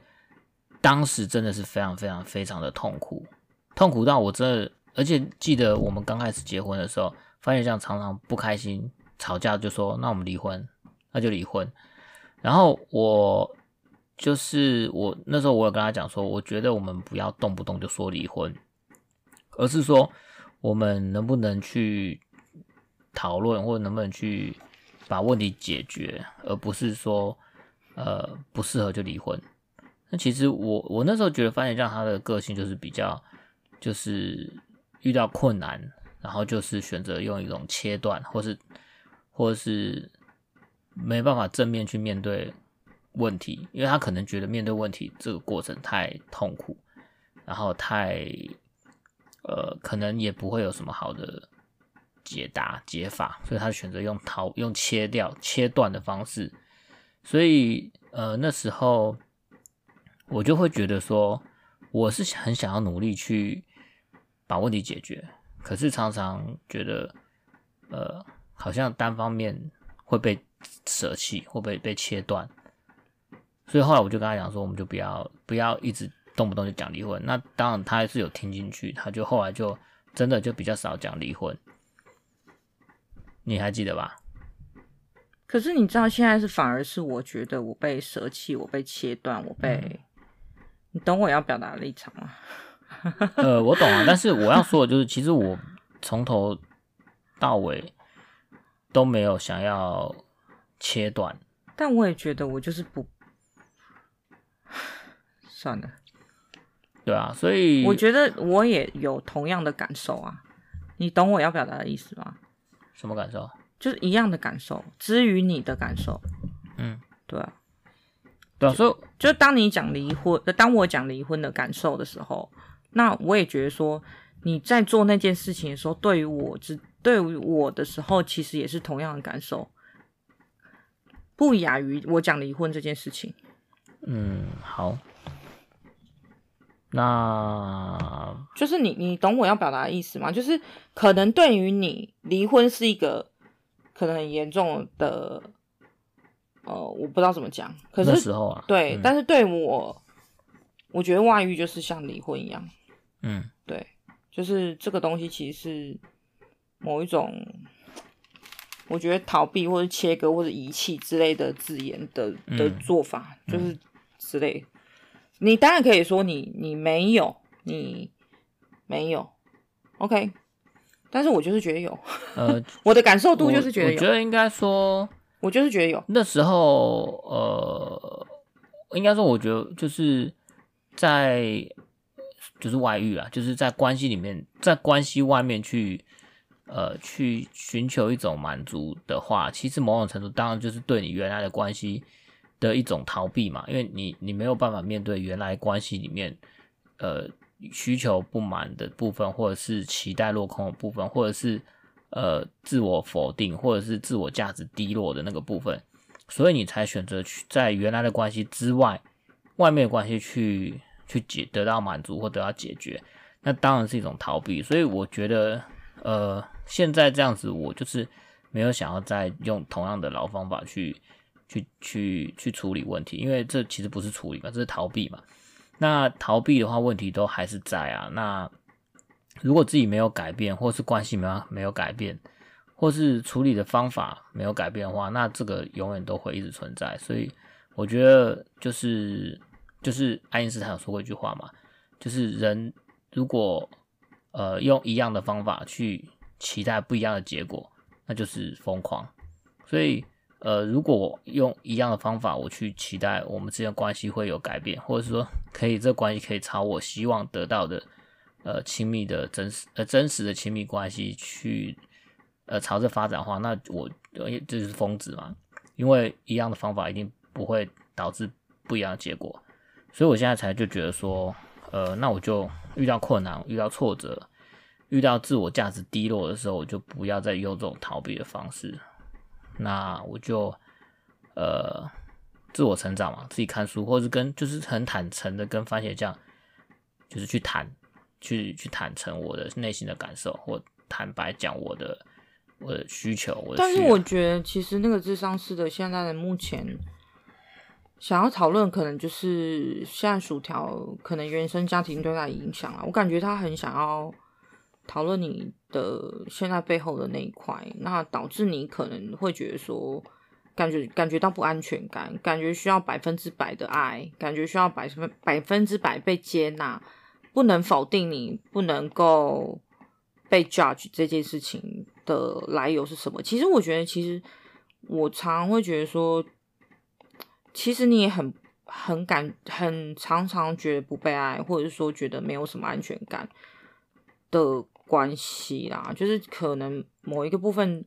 当时真的是非常非常非常的痛苦，痛苦到我真的，而且记得我们刚开始结婚的时候，番茄酱常常不开心。吵架就说，那我们离婚，那就离婚。然后我就是我那时候我有跟他讲说，我觉得我们不要动不动就说离婚，而是说我们能不能去讨论，或者能不能去把问题解决，而不是说呃不适合就离婚。那其实我我那时候觉得番茄酱他的个性就是比较就是遇到困难，然后就是选择用一种切断或是。或者是没办法正面去面对问题，因为他可能觉得面对问题这个过程太痛苦，然后太呃，可能也不会有什么好的解答解法，所以他选择用逃、用切掉、切断的方式。所以呃，那时候我就会觉得说，我是很想要努力去把问题解决，可是常常觉得呃。好像单方面会被舍弃，会被被切断，所以后来我就跟他讲说，我们就不要不要一直动不动就讲离婚。那当然他还是有听进去，他就后来就真的就比较少讲离婚。你还记得吧？可是你知道现在是反而是我觉得我被舍弃，我被切断，我被、嗯、你懂我要表达的立场吗？呃，我懂啊，但是我要说的就是，其实我从头到尾都没有想要切断，但我也觉得我就是不 算了，对啊，所以我觉得我也有同样的感受啊，你懂我要表达的意思吗？什么感受？就是一样的感受，至于你的感受，嗯，对啊，对啊，所以就，就当你讲离婚，当我讲离婚的感受的时候。那我也觉得说，你在做那件事情的时候，对于我之对于我的时候，其实也是同样的感受，不亚于我讲离婚这件事情。嗯，好，那就是你你懂我要表达的意思吗？就是可能对于你，离婚是一个可能很严重的，呃，我不知道怎么讲。可是那时候啊，对，嗯、但是对我，我觉得外遇就是像离婚一样。嗯，对，就是这个东西其实是某一种，我觉得逃避或者切割或者遗弃之类的字眼的的做法，嗯、就是之类。嗯、你当然可以说你你没有，你没有，OK。但是我就是觉得有，呃，我的感受度就是觉得有。我，我觉得应该说，我就是觉得有。那时候，呃，应该说，我觉得就是在。就是外遇啊，就是在关系里面，在关系外面去，呃，去寻求一种满足的话，其实某种程度当然就是对你原来的关系的一种逃避嘛，因为你你没有办法面对原来关系里面，呃，需求不满的部分，或者是期待落空的部分，或者是呃自我否定，或者是自我价值低落的那个部分，所以你才选择去在原来的关系之外，外面的关系去。去解得到满足或得到解决，那当然是一种逃避。所以我觉得，呃，现在这样子，我就是没有想要再用同样的老方法去去去去处理问题，因为这其实不是处理嘛，这是逃避嘛。那逃避的话，问题都还是在啊。那如果自己没有改变，或是关系没有没有改变，或是处理的方法没有改变的话，那这个永远都会一直存在。所以我觉得就是。就是爱因斯坦有说过一句话嘛，就是人如果呃用一样的方法去期待不一样的结果，那就是疯狂。所以呃，如果我用一样的方法我去期待我们之间关系会有改变，或者是说可以这关系可以朝我希望得到的呃亲密的真实呃真实的亲密关系去呃朝着发展的话，那我这就是疯子嘛，因为一样的方法一定不会导致不一样的结果。所以我现在才就觉得说，呃，那我就遇到困难、遇到挫折、遇到自我价值低落的时候，我就不要再用这种逃避的方式。那我就呃自我成长嘛，自己看书，或是跟就是很坦诚的跟番茄酱，就是去谈，去去坦诚我的内心的感受，或坦白讲我的我的需求。我的。但是我觉得，其实那个智商师的现在的目前。想要讨论，可能就是现在薯条可能原生家庭对他的影响啊。我感觉他很想要讨论你的现在背后的那一块，那导致你可能会觉得说，感觉感觉到不安全感，感觉需要百分之百的爱，感觉需要百分百分之百被接纳，不能否定你，不能够被 judge 这件事情的来由是什么？其实我觉得，其实我常会觉得说。其实你也很很感很常常觉得不被爱，或者是说觉得没有什么安全感的关系啦，就是可能某一个部分，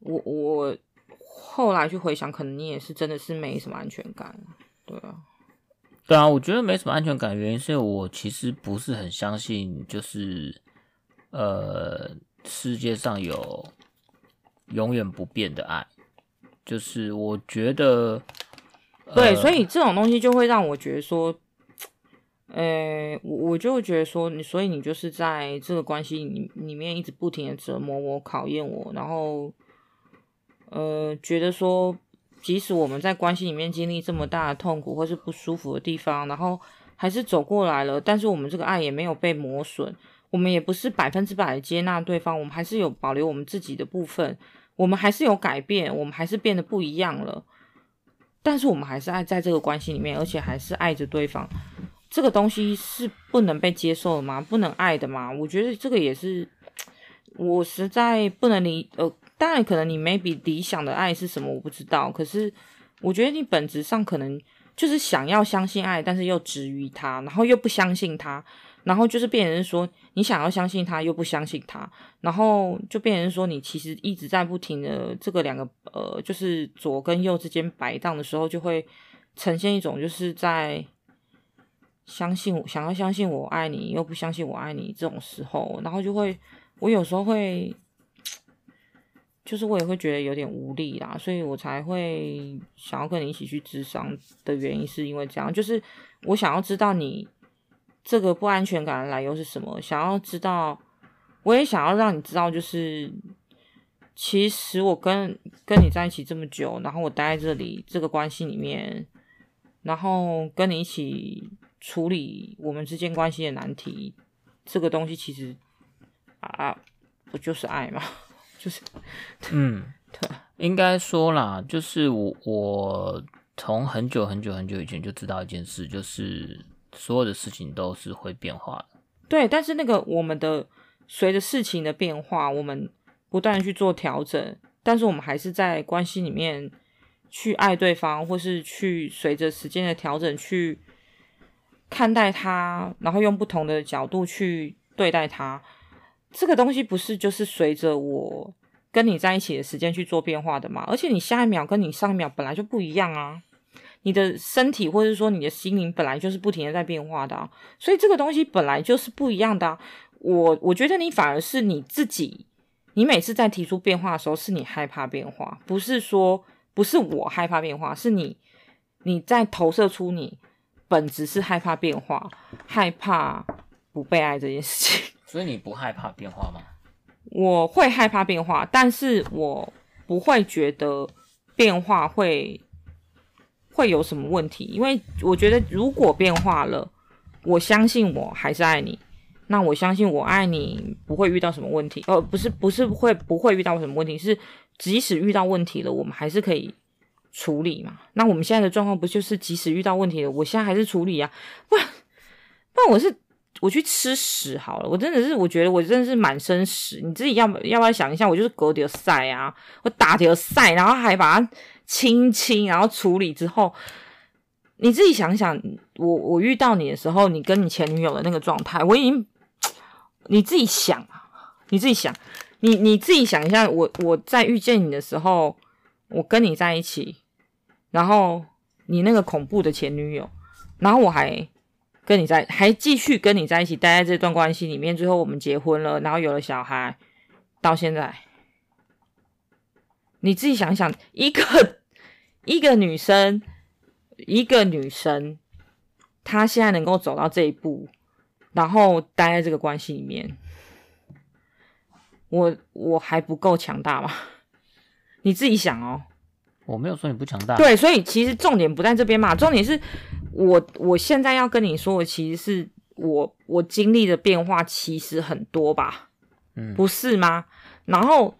我我后来去回想，可能你也是真的是没什么安全感，对啊，对啊，我觉得没什么安全感，原因是我其实不是很相信，就是呃世界上有永远不变的爱，就是我觉得。对，所以这种东西就会让我觉得说，呃，我我就觉得说，你所以你就是在这个关系里里面一直不停的折磨我、考验我，然后，呃，觉得说即使我们在关系里面经历这么大的痛苦或是不舒服的地方，然后还是走过来了，但是我们这个爱也没有被磨损，我们也不是百分之百接纳对方，我们还是有保留我们自己的部分，我们还是有改变，我们还是变得不一样了，但是我们还是爱在这个关系里面，而且还是爱着对方。这个东西是不能被接受的吗？不能爱的吗？我觉得这个也是。我实在不能理，呃，当然可能你 maybe 理想的爱是什么，我不知道。可是我觉得你本质上可能就是想要相信爱，但是又止于他，然后又不相信他，然后就是变成说你想要相信他，又不相信他，然后就变成说你其实一直在不停的这个两个呃，就是左跟右之间摆荡的时候，就会呈现一种就是在相信我，想要相信我爱你，又不相信我爱你这种时候，然后就会。我有时候会，就是我也会觉得有点无力啦，所以我才会想要跟你一起去咨商的原因，是因为这样，就是我想要知道你这个不安全感的来由是什么，想要知道，我也想要让你知道，就是其实我跟跟你在一起这么久，然后我待在这里这个关系里面，然后跟你一起处理我们之间关系的难题，这个东西其实。啊，不就是爱吗？就是，嗯，对，应该说啦，就是我我从很久很久很久以前就知道一件事，就是所有的事情都是会变化的。对，但是那个我们的随着事情的变化，我们不断去做调整，但是我们还是在关系里面去爱对方，或是去随着时间的调整去看待他，然后用不同的角度去对待他。这个东西不是就是随着我跟你在一起的时间去做变化的吗？而且你下一秒跟你上一秒本来就不一样啊！你的身体或者说你的心灵本来就是不停的在变化的，所以这个东西本来就是不一样的。我我觉得你反而是你自己，你每次在提出变化的时候，是你害怕变化，不是说不是我害怕变化，是你你在投射出你本质是害怕变化，害怕不被爱这件事情。所以你不害怕变化吗？我会害怕变化，但是我不会觉得变化会会有什么问题，因为我觉得如果变化了，我相信我还是爱你，那我相信我爱你不会遇到什么问题，呃，不是不是会不会遇到什么问题，是即使遇到问题了，我们还是可以处理嘛。那我们现在的状况不就是即使遇到问题了，我现在还是处理啊？不然不然我是。我去吃屎好了，我真的是，我觉得我真的是满身屎。你自己要不要不要想一下？我就是狗屌赛啊，我打屌赛，然后还把它清清，然后处理之后，你自己想想，我我遇到你的时候，你跟你前女友的那个状态，我已经，你自己想啊，你自己想，你你自己想一下，我我在遇见你的时候，我跟你在一起，然后你那个恐怖的前女友，然后我还。跟你在还继续跟你在一起待在这段关系里面，最后我们结婚了，然后有了小孩，到现在，你自己想想，一个 一个女生，一个女生，她现在能够走到这一步，然后待在这个关系里面，我我还不够强大吗？你自己想哦。我没有说你不强大。对，所以其实重点不在这边嘛，重点是我我现在要跟你说的，其实是我我经历的变化其实很多吧，嗯，不是吗？然后，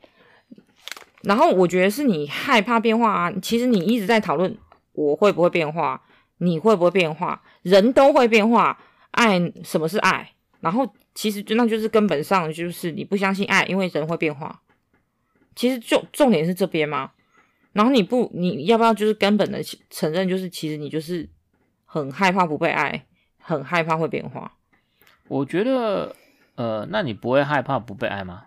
然后我觉得是你害怕变化啊。其实你一直在讨论我会不会变化，你会不会变化，人都会变化。爱，什么是爱？然后其实就那就是根本上就是你不相信爱，因为人会变化。其实就重点是这边吗？然后你不，你要不要就是根本的承认，就是其实你就是很害怕不被爱，很害怕会变化。我觉得，呃，那你不会害怕不被爱吗？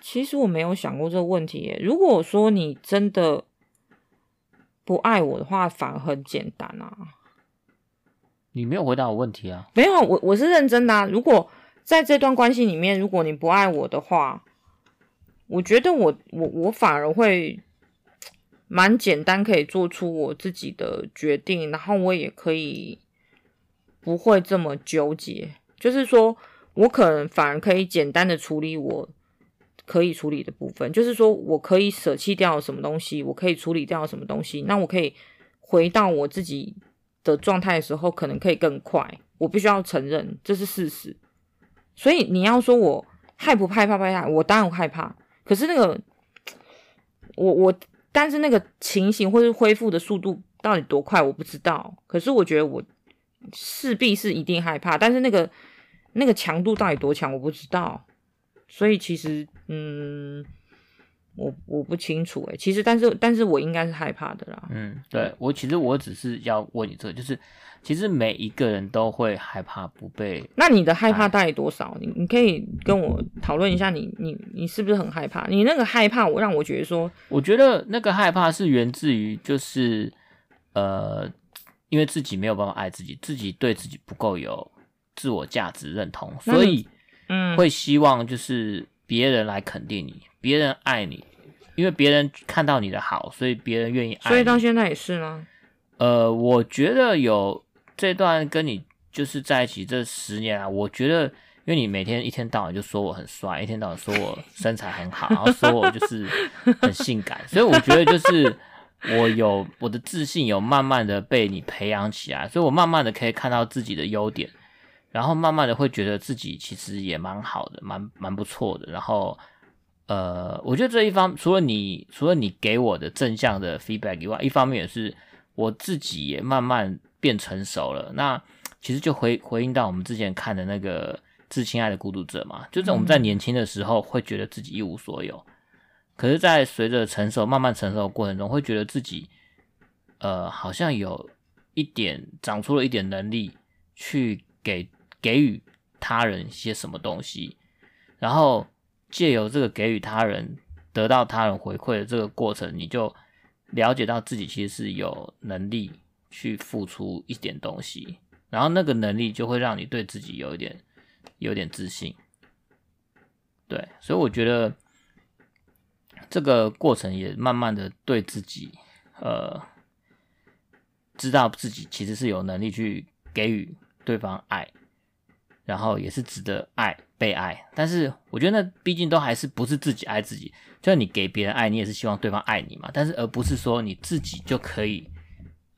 其实我没有想过这个问题耶。如果说你真的不爱我的话，反而很简单啊。你没有回答我问题啊？没有，我我是认真的啊。如果在这段关系里面，如果你不爱我的话，我觉得我我我反而会蛮简单，可以做出我自己的决定，然后我也可以不会这么纠结。就是说我可能反而可以简单的处理我可以处理的部分，就是说我可以舍弃掉什么东西，我可以处理掉什么东西，那我可以回到我自己的状态的时候，可能可以更快。我必须要承认这是事实。所以你要说我害不害怕？害怕？我当然害怕。可是那个，我我，但是那个情形或是恢复的速度到底多快，我不知道。可是我觉得我势必是一定害怕，但是那个那个强度到底多强，我不知道。所以其实，嗯，我我不清楚诶，其实，但是，但是我应该是害怕的啦。嗯，对，我其实我只是要问你这个，就是其实每一个人都会害怕不被。那你的害怕大概多少？你你可以跟我讨论一下你，你你你是不是很害怕？你那个害怕，我让我觉得说，我觉得那个害怕是源自于就是呃，因为自己没有办法爱自己，自己对自己不够有自我价值认同，所以。嗯，会希望就是别人来肯定你，别人爱你，因为别人看到你的好，所以别人愿意爱你。所以到现在也是吗？呃，我觉得有这段跟你就是在一起这十年啊，我觉得因为你每天一天到晚就说我很帅，一天到晚说我身材很好，然后说我就是很性感，所以我觉得就是我有我的自信有慢慢的被你培养起来，所以我慢慢的可以看到自己的优点。然后慢慢的会觉得自己其实也蛮好的，蛮蛮不错的。然后，呃，我觉得这一方除了你除了你给我的正向的 feedback 以外，一方面也是我自己也慢慢变成熟了。那其实就回回应到我们之前看的那个《致亲爱的孤独者》嘛，就是我们在年轻的时候会觉得自己一无所有，可是，在随着成熟慢慢成熟的过程中，会觉得自己呃好像有一点长出了一点能力去给。给予他人一些什么东西，然后借由这个给予他人，得到他人回馈的这个过程，你就了解到自己其实是有能力去付出一点东西，然后那个能力就会让你对自己有一点有点自信。对，所以我觉得这个过程也慢慢的对自己，呃，知道自己其实是有能力去给予对方爱。然后也是值得爱、被爱，但是我觉得那毕竟都还是不是自己爱自己。就像你给别人爱，你也是希望对方爱你嘛。但是而不是说你自己就可以，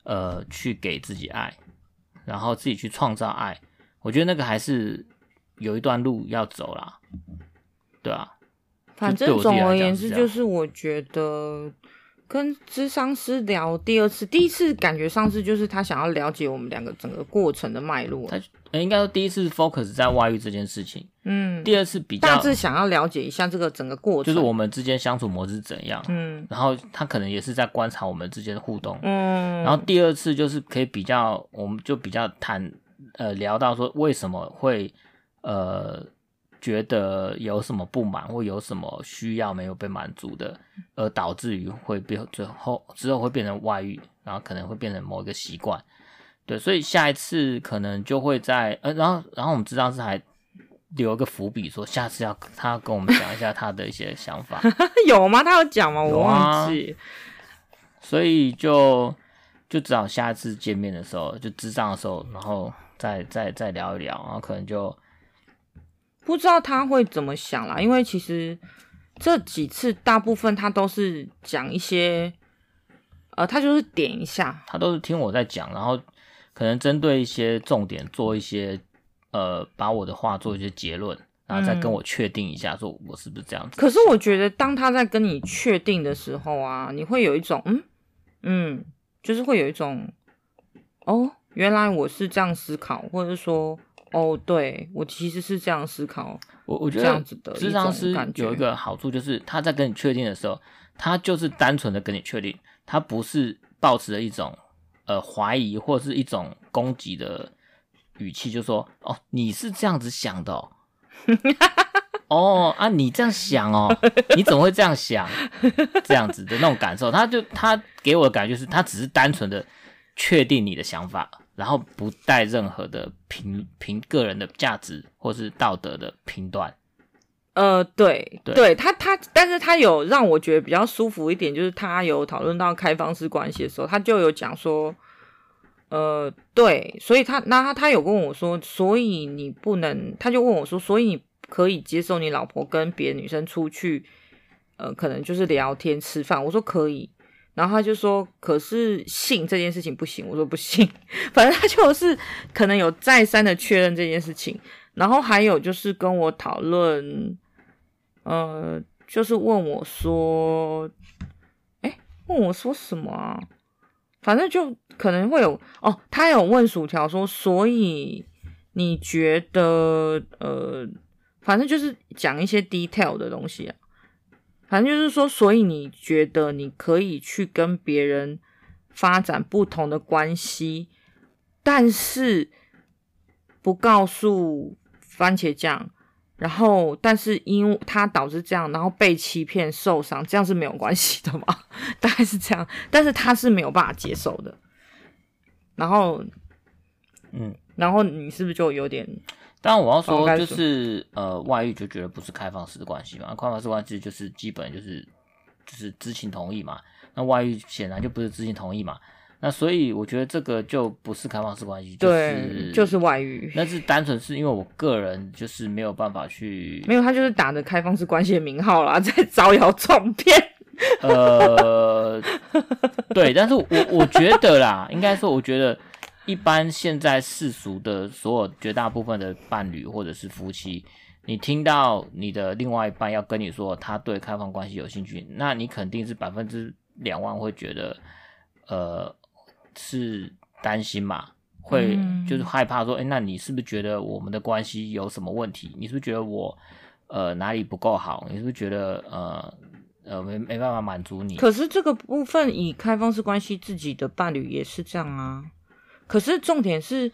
呃，去给自己爱，然后自己去创造爱。我觉得那个还是有一段路要走啦，对啊。反正总而言之，就是我觉得。跟咨商师聊第二次，第一次感觉上次就是他想要了解我们两个整个过程的脉络。他应该说第一次 focus 在外遇这件事情，嗯，第二次比较大致想要了解一下这个整个过程，就是我们之间相处模式怎样，嗯，然后他可能也是在观察我们之间的互动，嗯，然后第二次就是可以比较，我们就比较谈，呃，聊到说为什么会，呃。觉得有什么不满或有什么需要没有被满足的，而导致于会变最后之后会变成外遇，然后可能会变成某一个习惯，对，所以下一次可能就会在呃，然后然后我们智障是还留一个伏笔，说下次要他要跟我们讲一下他的一些想法，有吗？他有讲吗？我忘记，所以就就只好下一次见面的时候，就智障的时候，然后再再再聊一聊，然后可能就。不知道他会怎么想啦，因为其实这几次大部分他都是讲一些，呃，他就是点一下，他都是听我在讲，然后可能针对一些重点做一些，呃，把我的话做一些结论，然后再跟我确定一下，说我是不是这样子。可是我觉得当他在跟你确定的时候啊，你会有一种，嗯嗯，就是会有一种，哦，原来我是这样思考，或者是说。哦，对，我其实是这样思考，我我觉得这样子的咨商师有一个好处，就是他在跟你确定的时候，他就是单纯的跟你确定，他不是抱持了一种呃怀疑或是一种攻击的语气，就说哦，你是这样子想的哦，哦啊，你这样想哦，你怎么会这样想？这样子的那种感受，他就他给我的感觉就是他只是单纯的确定你的想法。然后不带任何的评评个人的价值或是道德的评断，呃，对对，对，他他，但是他有让我觉得比较舒服一点，就是他有讨论到开放式关系的时候，他就有讲说，呃，对，所以他那他他有跟我说，所以你不能，他就问我说，所以你可以接受你老婆跟别的女生出去，呃，可能就是聊天吃饭。我说可以，然后他就说，可是性这件事情不行。我说不行，反正他就是可能有再三的确认这件事情，然后还有就是跟我讨论，呃，就是问我说，哎，问我说什么啊？反正就可能会有哦，他有问薯条说，所以你觉得呃，反正就是讲一些 detail 的东西啊，反正就是说，所以你觉得你可以去跟别人发展不同的关系，但是不告诉番茄酱。然后，但是因为他导致这样，然后被欺骗受伤，这样是没有关系的嘛？大概是这样，但是他是没有办法接受的。然后，嗯，然后你是不是就有点？当然我要说，就是呃，外遇就觉得不是开放式的关系嘛？开放式关系就是基本就是就是知情同意嘛。那外遇显然就不是知情同意嘛。那所以我觉得这个就不是开放式关系，就是对，就是外遇。那是单纯是因为我个人就是没有办法去，没有，他就是打着开放式关系的名号啦，在招摇撞骗。呃，对，但是我我觉得啦，应该说，我觉得一般现在世俗的所有绝大部分的伴侣或者是夫妻，你听到你的另外一半要跟你说他对开放关系有兴趣，那你肯定是百分之两万会觉得，呃。是担心嘛？会就是害怕说，哎、那你是不是觉得我们的关系有什么问题？你是不是觉得我呃哪里不够好？你是不是觉得呃呃没没办法满足你？可是这个部分以开放式关系，自己的伴侣也是这样啊。可是重点是，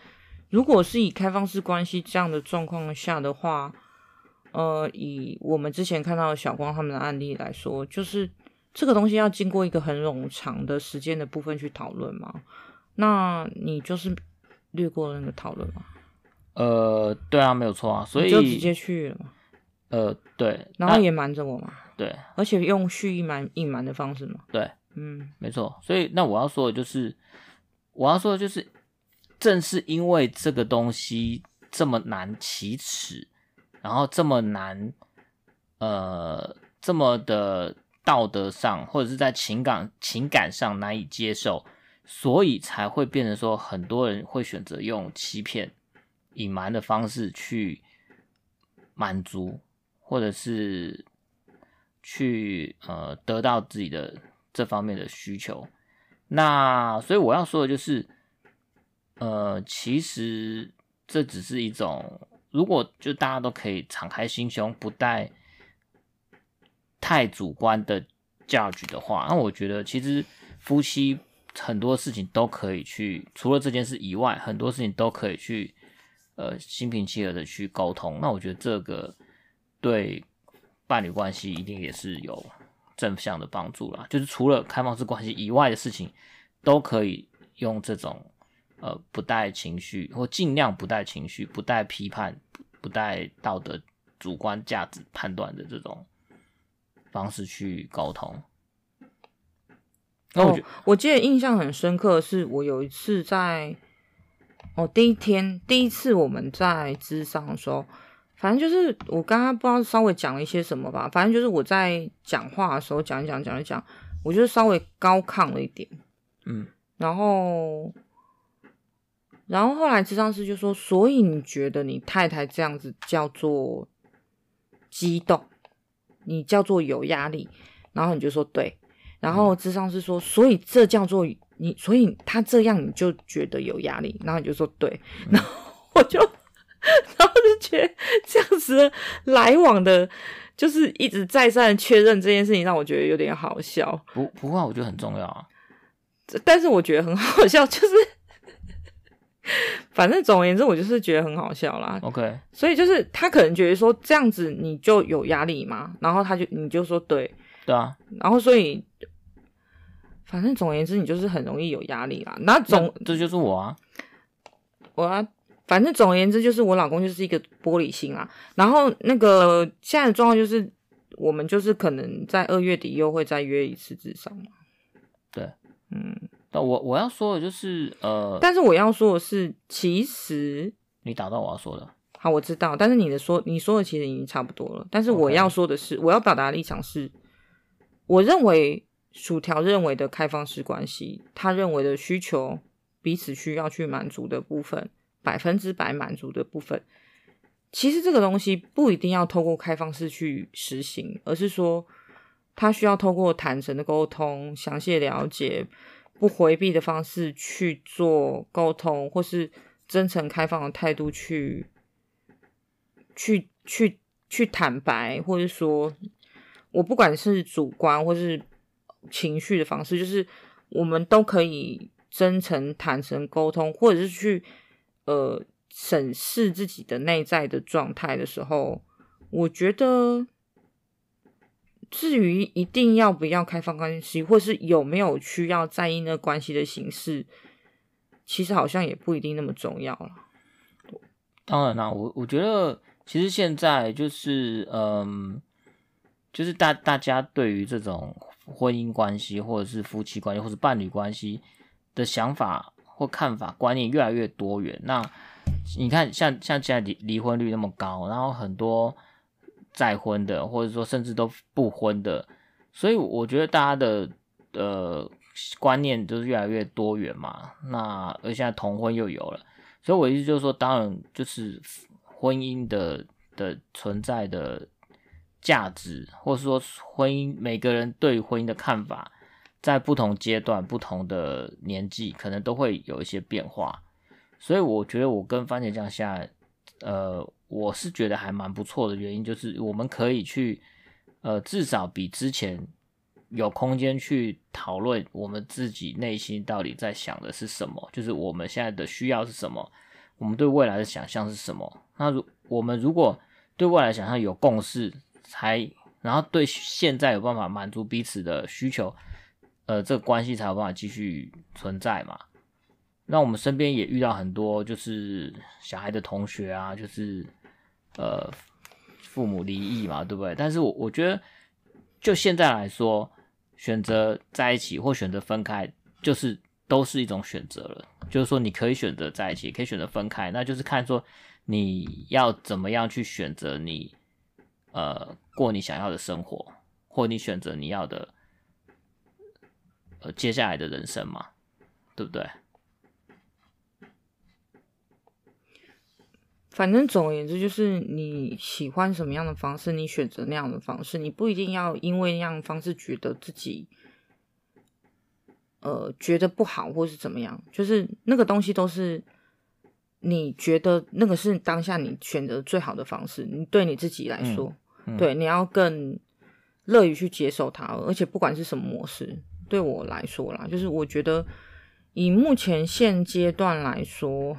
如果是以开放式关系这样的状况下的话，呃，以我们之前看到的小光他们的案例来说，就是。这个东西要经过一个很冗长的时间的部分去讨论吗？那你就是略过了那个讨论吗？呃，对啊，没有错啊，所以就直接去了嘛。呃，对，然后也瞒着我嘛。对，而且用蓄意瞒、隐瞒的方式嘛。对，嗯，没错。所以那我要说的就是，我要说的就是，正是因为这个东西这么难启齿，然后这么难，呃，这么的。道德上或者是在情感情感上难以接受，所以才会变成说，很多人会选择用欺骗、隐瞒的方式去满足，或者是去呃得到自己的这方面的需求。那所以我要说的就是，呃，其实这只是一种，如果就大家都可以敞开心胸，不带。太主观的 judge 的话，那我觉得其实夫妻很多事情都可以去，除了这件事以外，很多事情都可以去，呃，心平气和的去沟通。那我觉得这个对伴侣关系一定也是有正向的帮助啦。就是除了开放式关系以外的事情，都可以用这种呃不带情绪或尽量不带情绪、不带批判、不带道德主观价值判断的这种。方式去沟通。哦，我记得印象很深刻的是，我有一次在哦第一天第一次我们在咨商的时候，反正就是我刚刚不知道稍微讲了一些什么吧，反正就是我在讲话的时候讲一讲讲一讲，我就稍微高亢了一点，嗯，然后然后后来智商师就说，所以你觉得你太太这样子叫做激动？你叫做有压力，然后你就说对，然后智商是说，所以这叫做你，所以他这样你就觉得有压力，然后你就说对，然后我就，然后就觉得这样子来往的，就是一直再三确认这件事情，让我觉得有点好笑。不，不过我觉得很重要啊，但是我觉得很好笑，就是。反正总而言之，我就是觉得很好笑啦。OK，所以就是他可能觉得说这样子你就有压力嘛，然后他就你就说对，对啊，然后所以反正总而言之，你就是很容易有压力啦。那总那这就是我啊，我啊，反正总而言之就是我老公就是一个玻璃心啊。然后那个现在的状况就是，我们就是可能在二月底又会再约一次智商嘛。对，嗯。那我我要说的就是，呃，但是我要说的是，其实你打断我要说的，好，我知道，但是你的说你说的其实已经差不多了。但是我要说的是.我要表达的立场是，我认为薯条认为的开放式关系，他认为的需求彼此需要去满足的部分，百分之百满足的部分，其实这个东西不一定要透过开放式去实行，而是说他需要透过坦诚的沟通、详细的了解、不回避的方式去做沟通，或是真诚开放的态度去。去去去坦白，或者说，我不管是主观或是情绪的方式，就是我们都可以真诚坦诚沟通，或者是去呃审视自己的内在的状态的时候，我觉得，至于一定要不要开放关系，或是有没有需要在意那关系的形式，其实好像也不一定那么重要了。当然啦，我我觉得。其实现在就是，嗯，就是大大家对于这种婚姻关系，或者是夫妻关系，或者伴侣关系的想法或看法观念越来越多元。那你看像，像像现在离离婚率那么高，然后很多再婚的，或者说甚至都不婚的，所以我觉得大家的呃观念都是越来越多元嘛。那而现在同婚又有了，所以我意思就是说，当然就是。婚姻的的存在的价值，或是说婚姻，每个人对婚姻的看法，在不同阶段、不同的年纪，可能都会有一些变化。所以我觉得我跟番茄酱现在，呃，我是觉得还蛮不错的原因，就是我们可以去，呃，至少比之前有空间去讨论我们自己内心到底在想的是什么，就是我们现在的需要是什么。我们对未来的想象是什么？那如我们如果对未来想象有共识，才然后对现在有办法满足彼此的需求，呃，这个关系才有办法继续存在嘛。那我们身边也遇到很多就是小孩的同学啊，就是呃父母离异嘛，对不对？但是我我觉得就现在来说，选择在一起或选择分开，就是。都是一种选择了，就是说你可以选择在一起，可以选择分开，那就是看说你要怎么样去选择你，呃，过你想要的生活，或你选择你要的，呃，接下来的人生嘛，对不对？反正总而言之，就是你喜欢什么样的方式，你选择那样的方式，你不一定要因为那样的方式觉得自己。呃，觉得不好或是怎么样，就是那个东西都是你觉得那个是当下你选择最好的方式。你对你自己来说，嗯嗯、对你要更乐于去接受它，而且不管是什么模式，对我来说啦，就是我觉得以目前现阶段来说，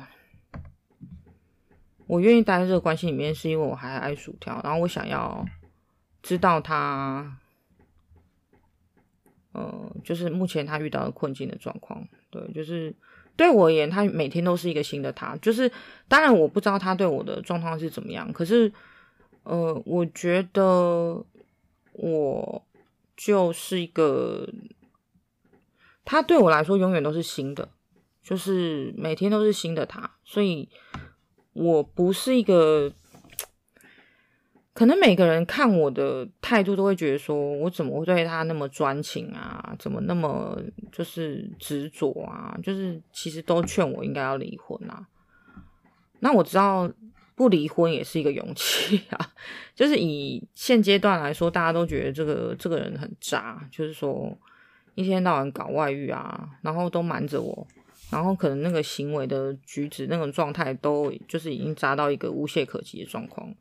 我愿意待在这个关系里面，是因为我还爱薯条，然后我想要知道他。呃，就是目前他遇到的困境的状况，对，就是对我而言，他每天都是一个新的他。就是当然我不知道他对我的状况是怎么样，可是呃，我觉得我就是一个，他对我来说永远都是新的，就是每天都是新的他，所以我不是一个。可能每个人看我的态度都会觉得说，我怎么会对他那么专情啊？怎么那么就是执着啊？就是其实都劝我应该要离婚啊。那我知道不离婚也是一个勇气啊。就是以现阶段来说，大家都觉得这个这个人很渣，就是说一天到晚搞外遇啊，然后都瞒着我，然后可能那个行为的举止、那种状态都就是已经渣到一个无懈可击的状况。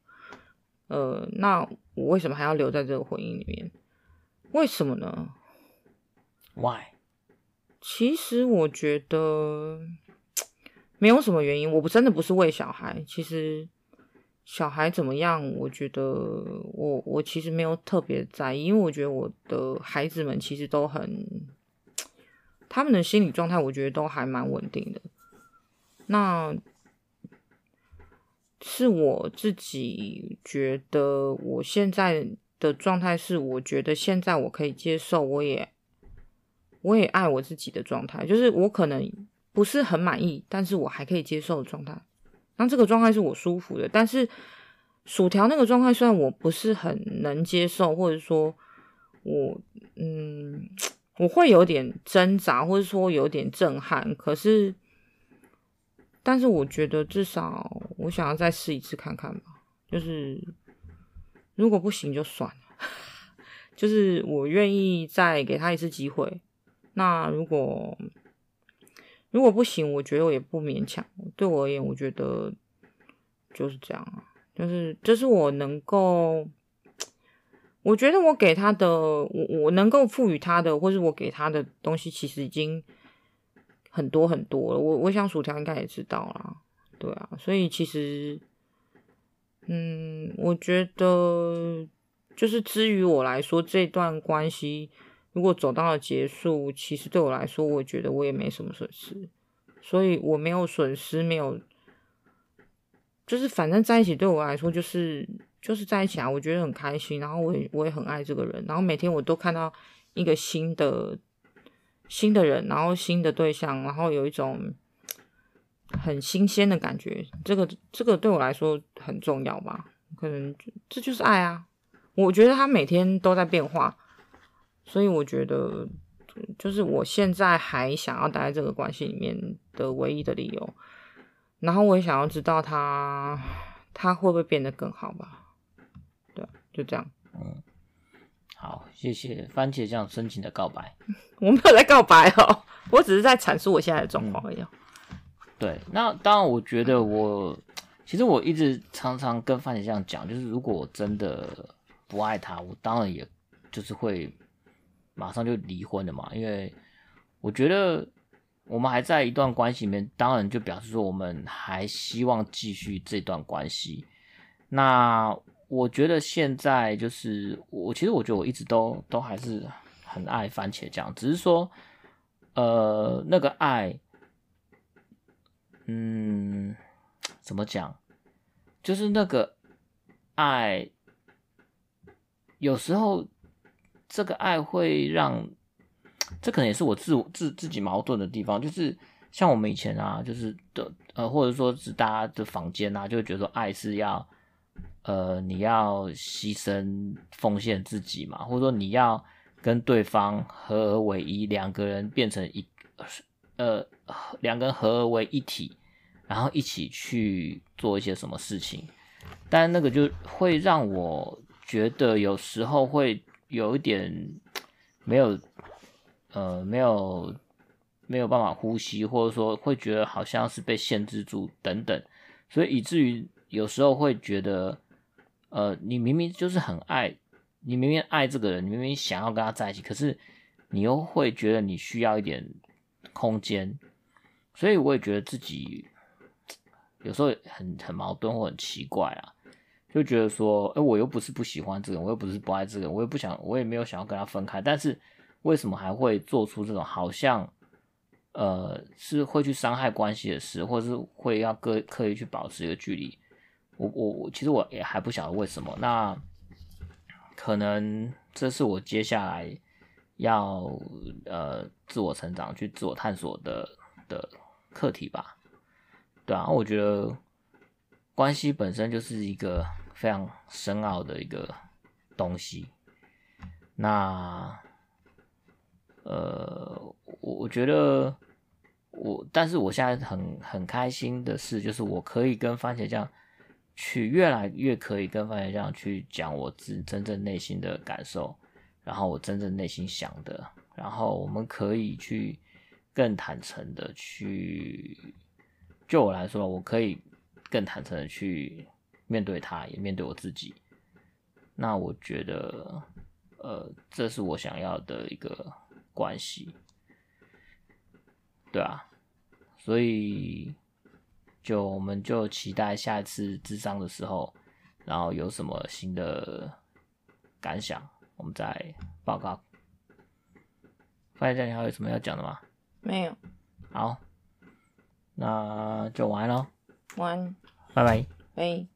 呃，那我为什么还要留在这个婚姻里面？为什么呢？Why？其实我觉得没有什么原因。我不真的不是为小孩。其实小孩怎么样，我觉得我我其实没有特别在意，因为我觉得我的孩子们其实都很，他们的心理状态，我觉得都还蛮稳定的。那。是我自己觉得，我现在的状态是，我觉得现在我可以接受，我也我也爱我自己的状态，就是我可能不是很满意，但是我还可以接受的状态。那这个状态是我舒服的，但是薯条那个状态虽然我不是很能接受，或者说我嗯我会有点挣扎，或者说有点震撼，可是但是我觉得至少我想要再试一次看看吧，就是如果不行就算了，就是我愿意再给他一次机会。那如果如果不行，我觉得我也不勉强。对我而言，我觉得就是这样啊，就是这是我能够，我觉得我给他的，我我能够赋予他的，或是我给他的东西，其实已经很多很多了。我我想薯条应该也知道啦，对啊，所以其实，嗯，我觉得就是至于我来说，这段关系。如果走到了结束，其实对我来说，我觉得我也没什么损失，所以我没有损失，没有，就是反正在一起对我来说就是就是在一起啊，我觉得很开心，然后我也我也很爱这个人，然后每天我都看到一个新的新的人，然后新的对象，然后有一种很新鲜的感觉，这个这个对我来说很重要吧，可能这就是爱啊，我觉得他每天都在变化。所以我觉得，就是我现在还想要待在这个关系里面的唯一的理由。然后我也想要知道他，他会不会变得更好吧？对，就这样。嗯，好，谢谢番茄酱深情的告白。我没有在告白哦，我只是在阐述我现在的状况而已。嗯。对，那当然，我觉得我其实我一直常常跟番茄酱讲，就是如果我真的不爱他，我当然也就是会。马上就离婚的嘛？因为我觉得我们还在一段关系里面，当然就表示说我们还希望继续这段关系。那我觉得现在就是我，其实我觉得我一直都都还是很爱番茄酱，只是说，呃，那个爱，嗯，怎么讲？就是那个爱，有时候。这个爱会让，这可能也是我自我自自己矛盾的地方，就是像我们以前啊，就是的呃，或者说是大家的坊间啊，就会觉得说爱是要，呃，你要牺牲奉献自己嘛，或者说你要跟对方合而为一，两个人变成一，呃，两个人合而为一体，然后一起去做一些什么事情，但那个就会让我觉得有时候会。有一点没有，呃，没有没有办法呼吸，或者说会觉得好像是被限制住等等，所以以至于有时候会觉得，呃，你明明就是很爱，你明明爱这个人，你明明想要跟他在一起，可是你又会觉得你需要一点空间，所以我也觉得自己有时候很很矛盾或很奇怪啊。就觉得说，哎、我又不是不喜欢这个人，我又不是不爱这个人，我也不想，我也没有想要跟他分开，但是为什么还会做出这种好像，呃，是会去伤害关系的事，或是会要刻刻意去保持一个距离？我我我，其实我也还不晓得为什么。那可能这是我接下来要呃自我成长、去自我探索的的课题吧。对啊，我觉得关系本身就是一个。非常深奥的一个东西，那呃，我我觉得我，但是我现在很很开心的是，就是我可以跟番茄酱去越来越可以跟番茄酱去讲我自真正内心的感受，然后我真正内心想的，然后我们可以去更坦诚的去，就我来说，我可以更坦诚的去。面对他，也面对我自己。那我觉得，呃，这是我想要的一个关系，对啊。所以，就我们就期待下一次智商的时候，然后有什么新的感想，我们再报告。发现这里还有什么要讲的吗？没有。好，那就完了。完。拜拜。拜。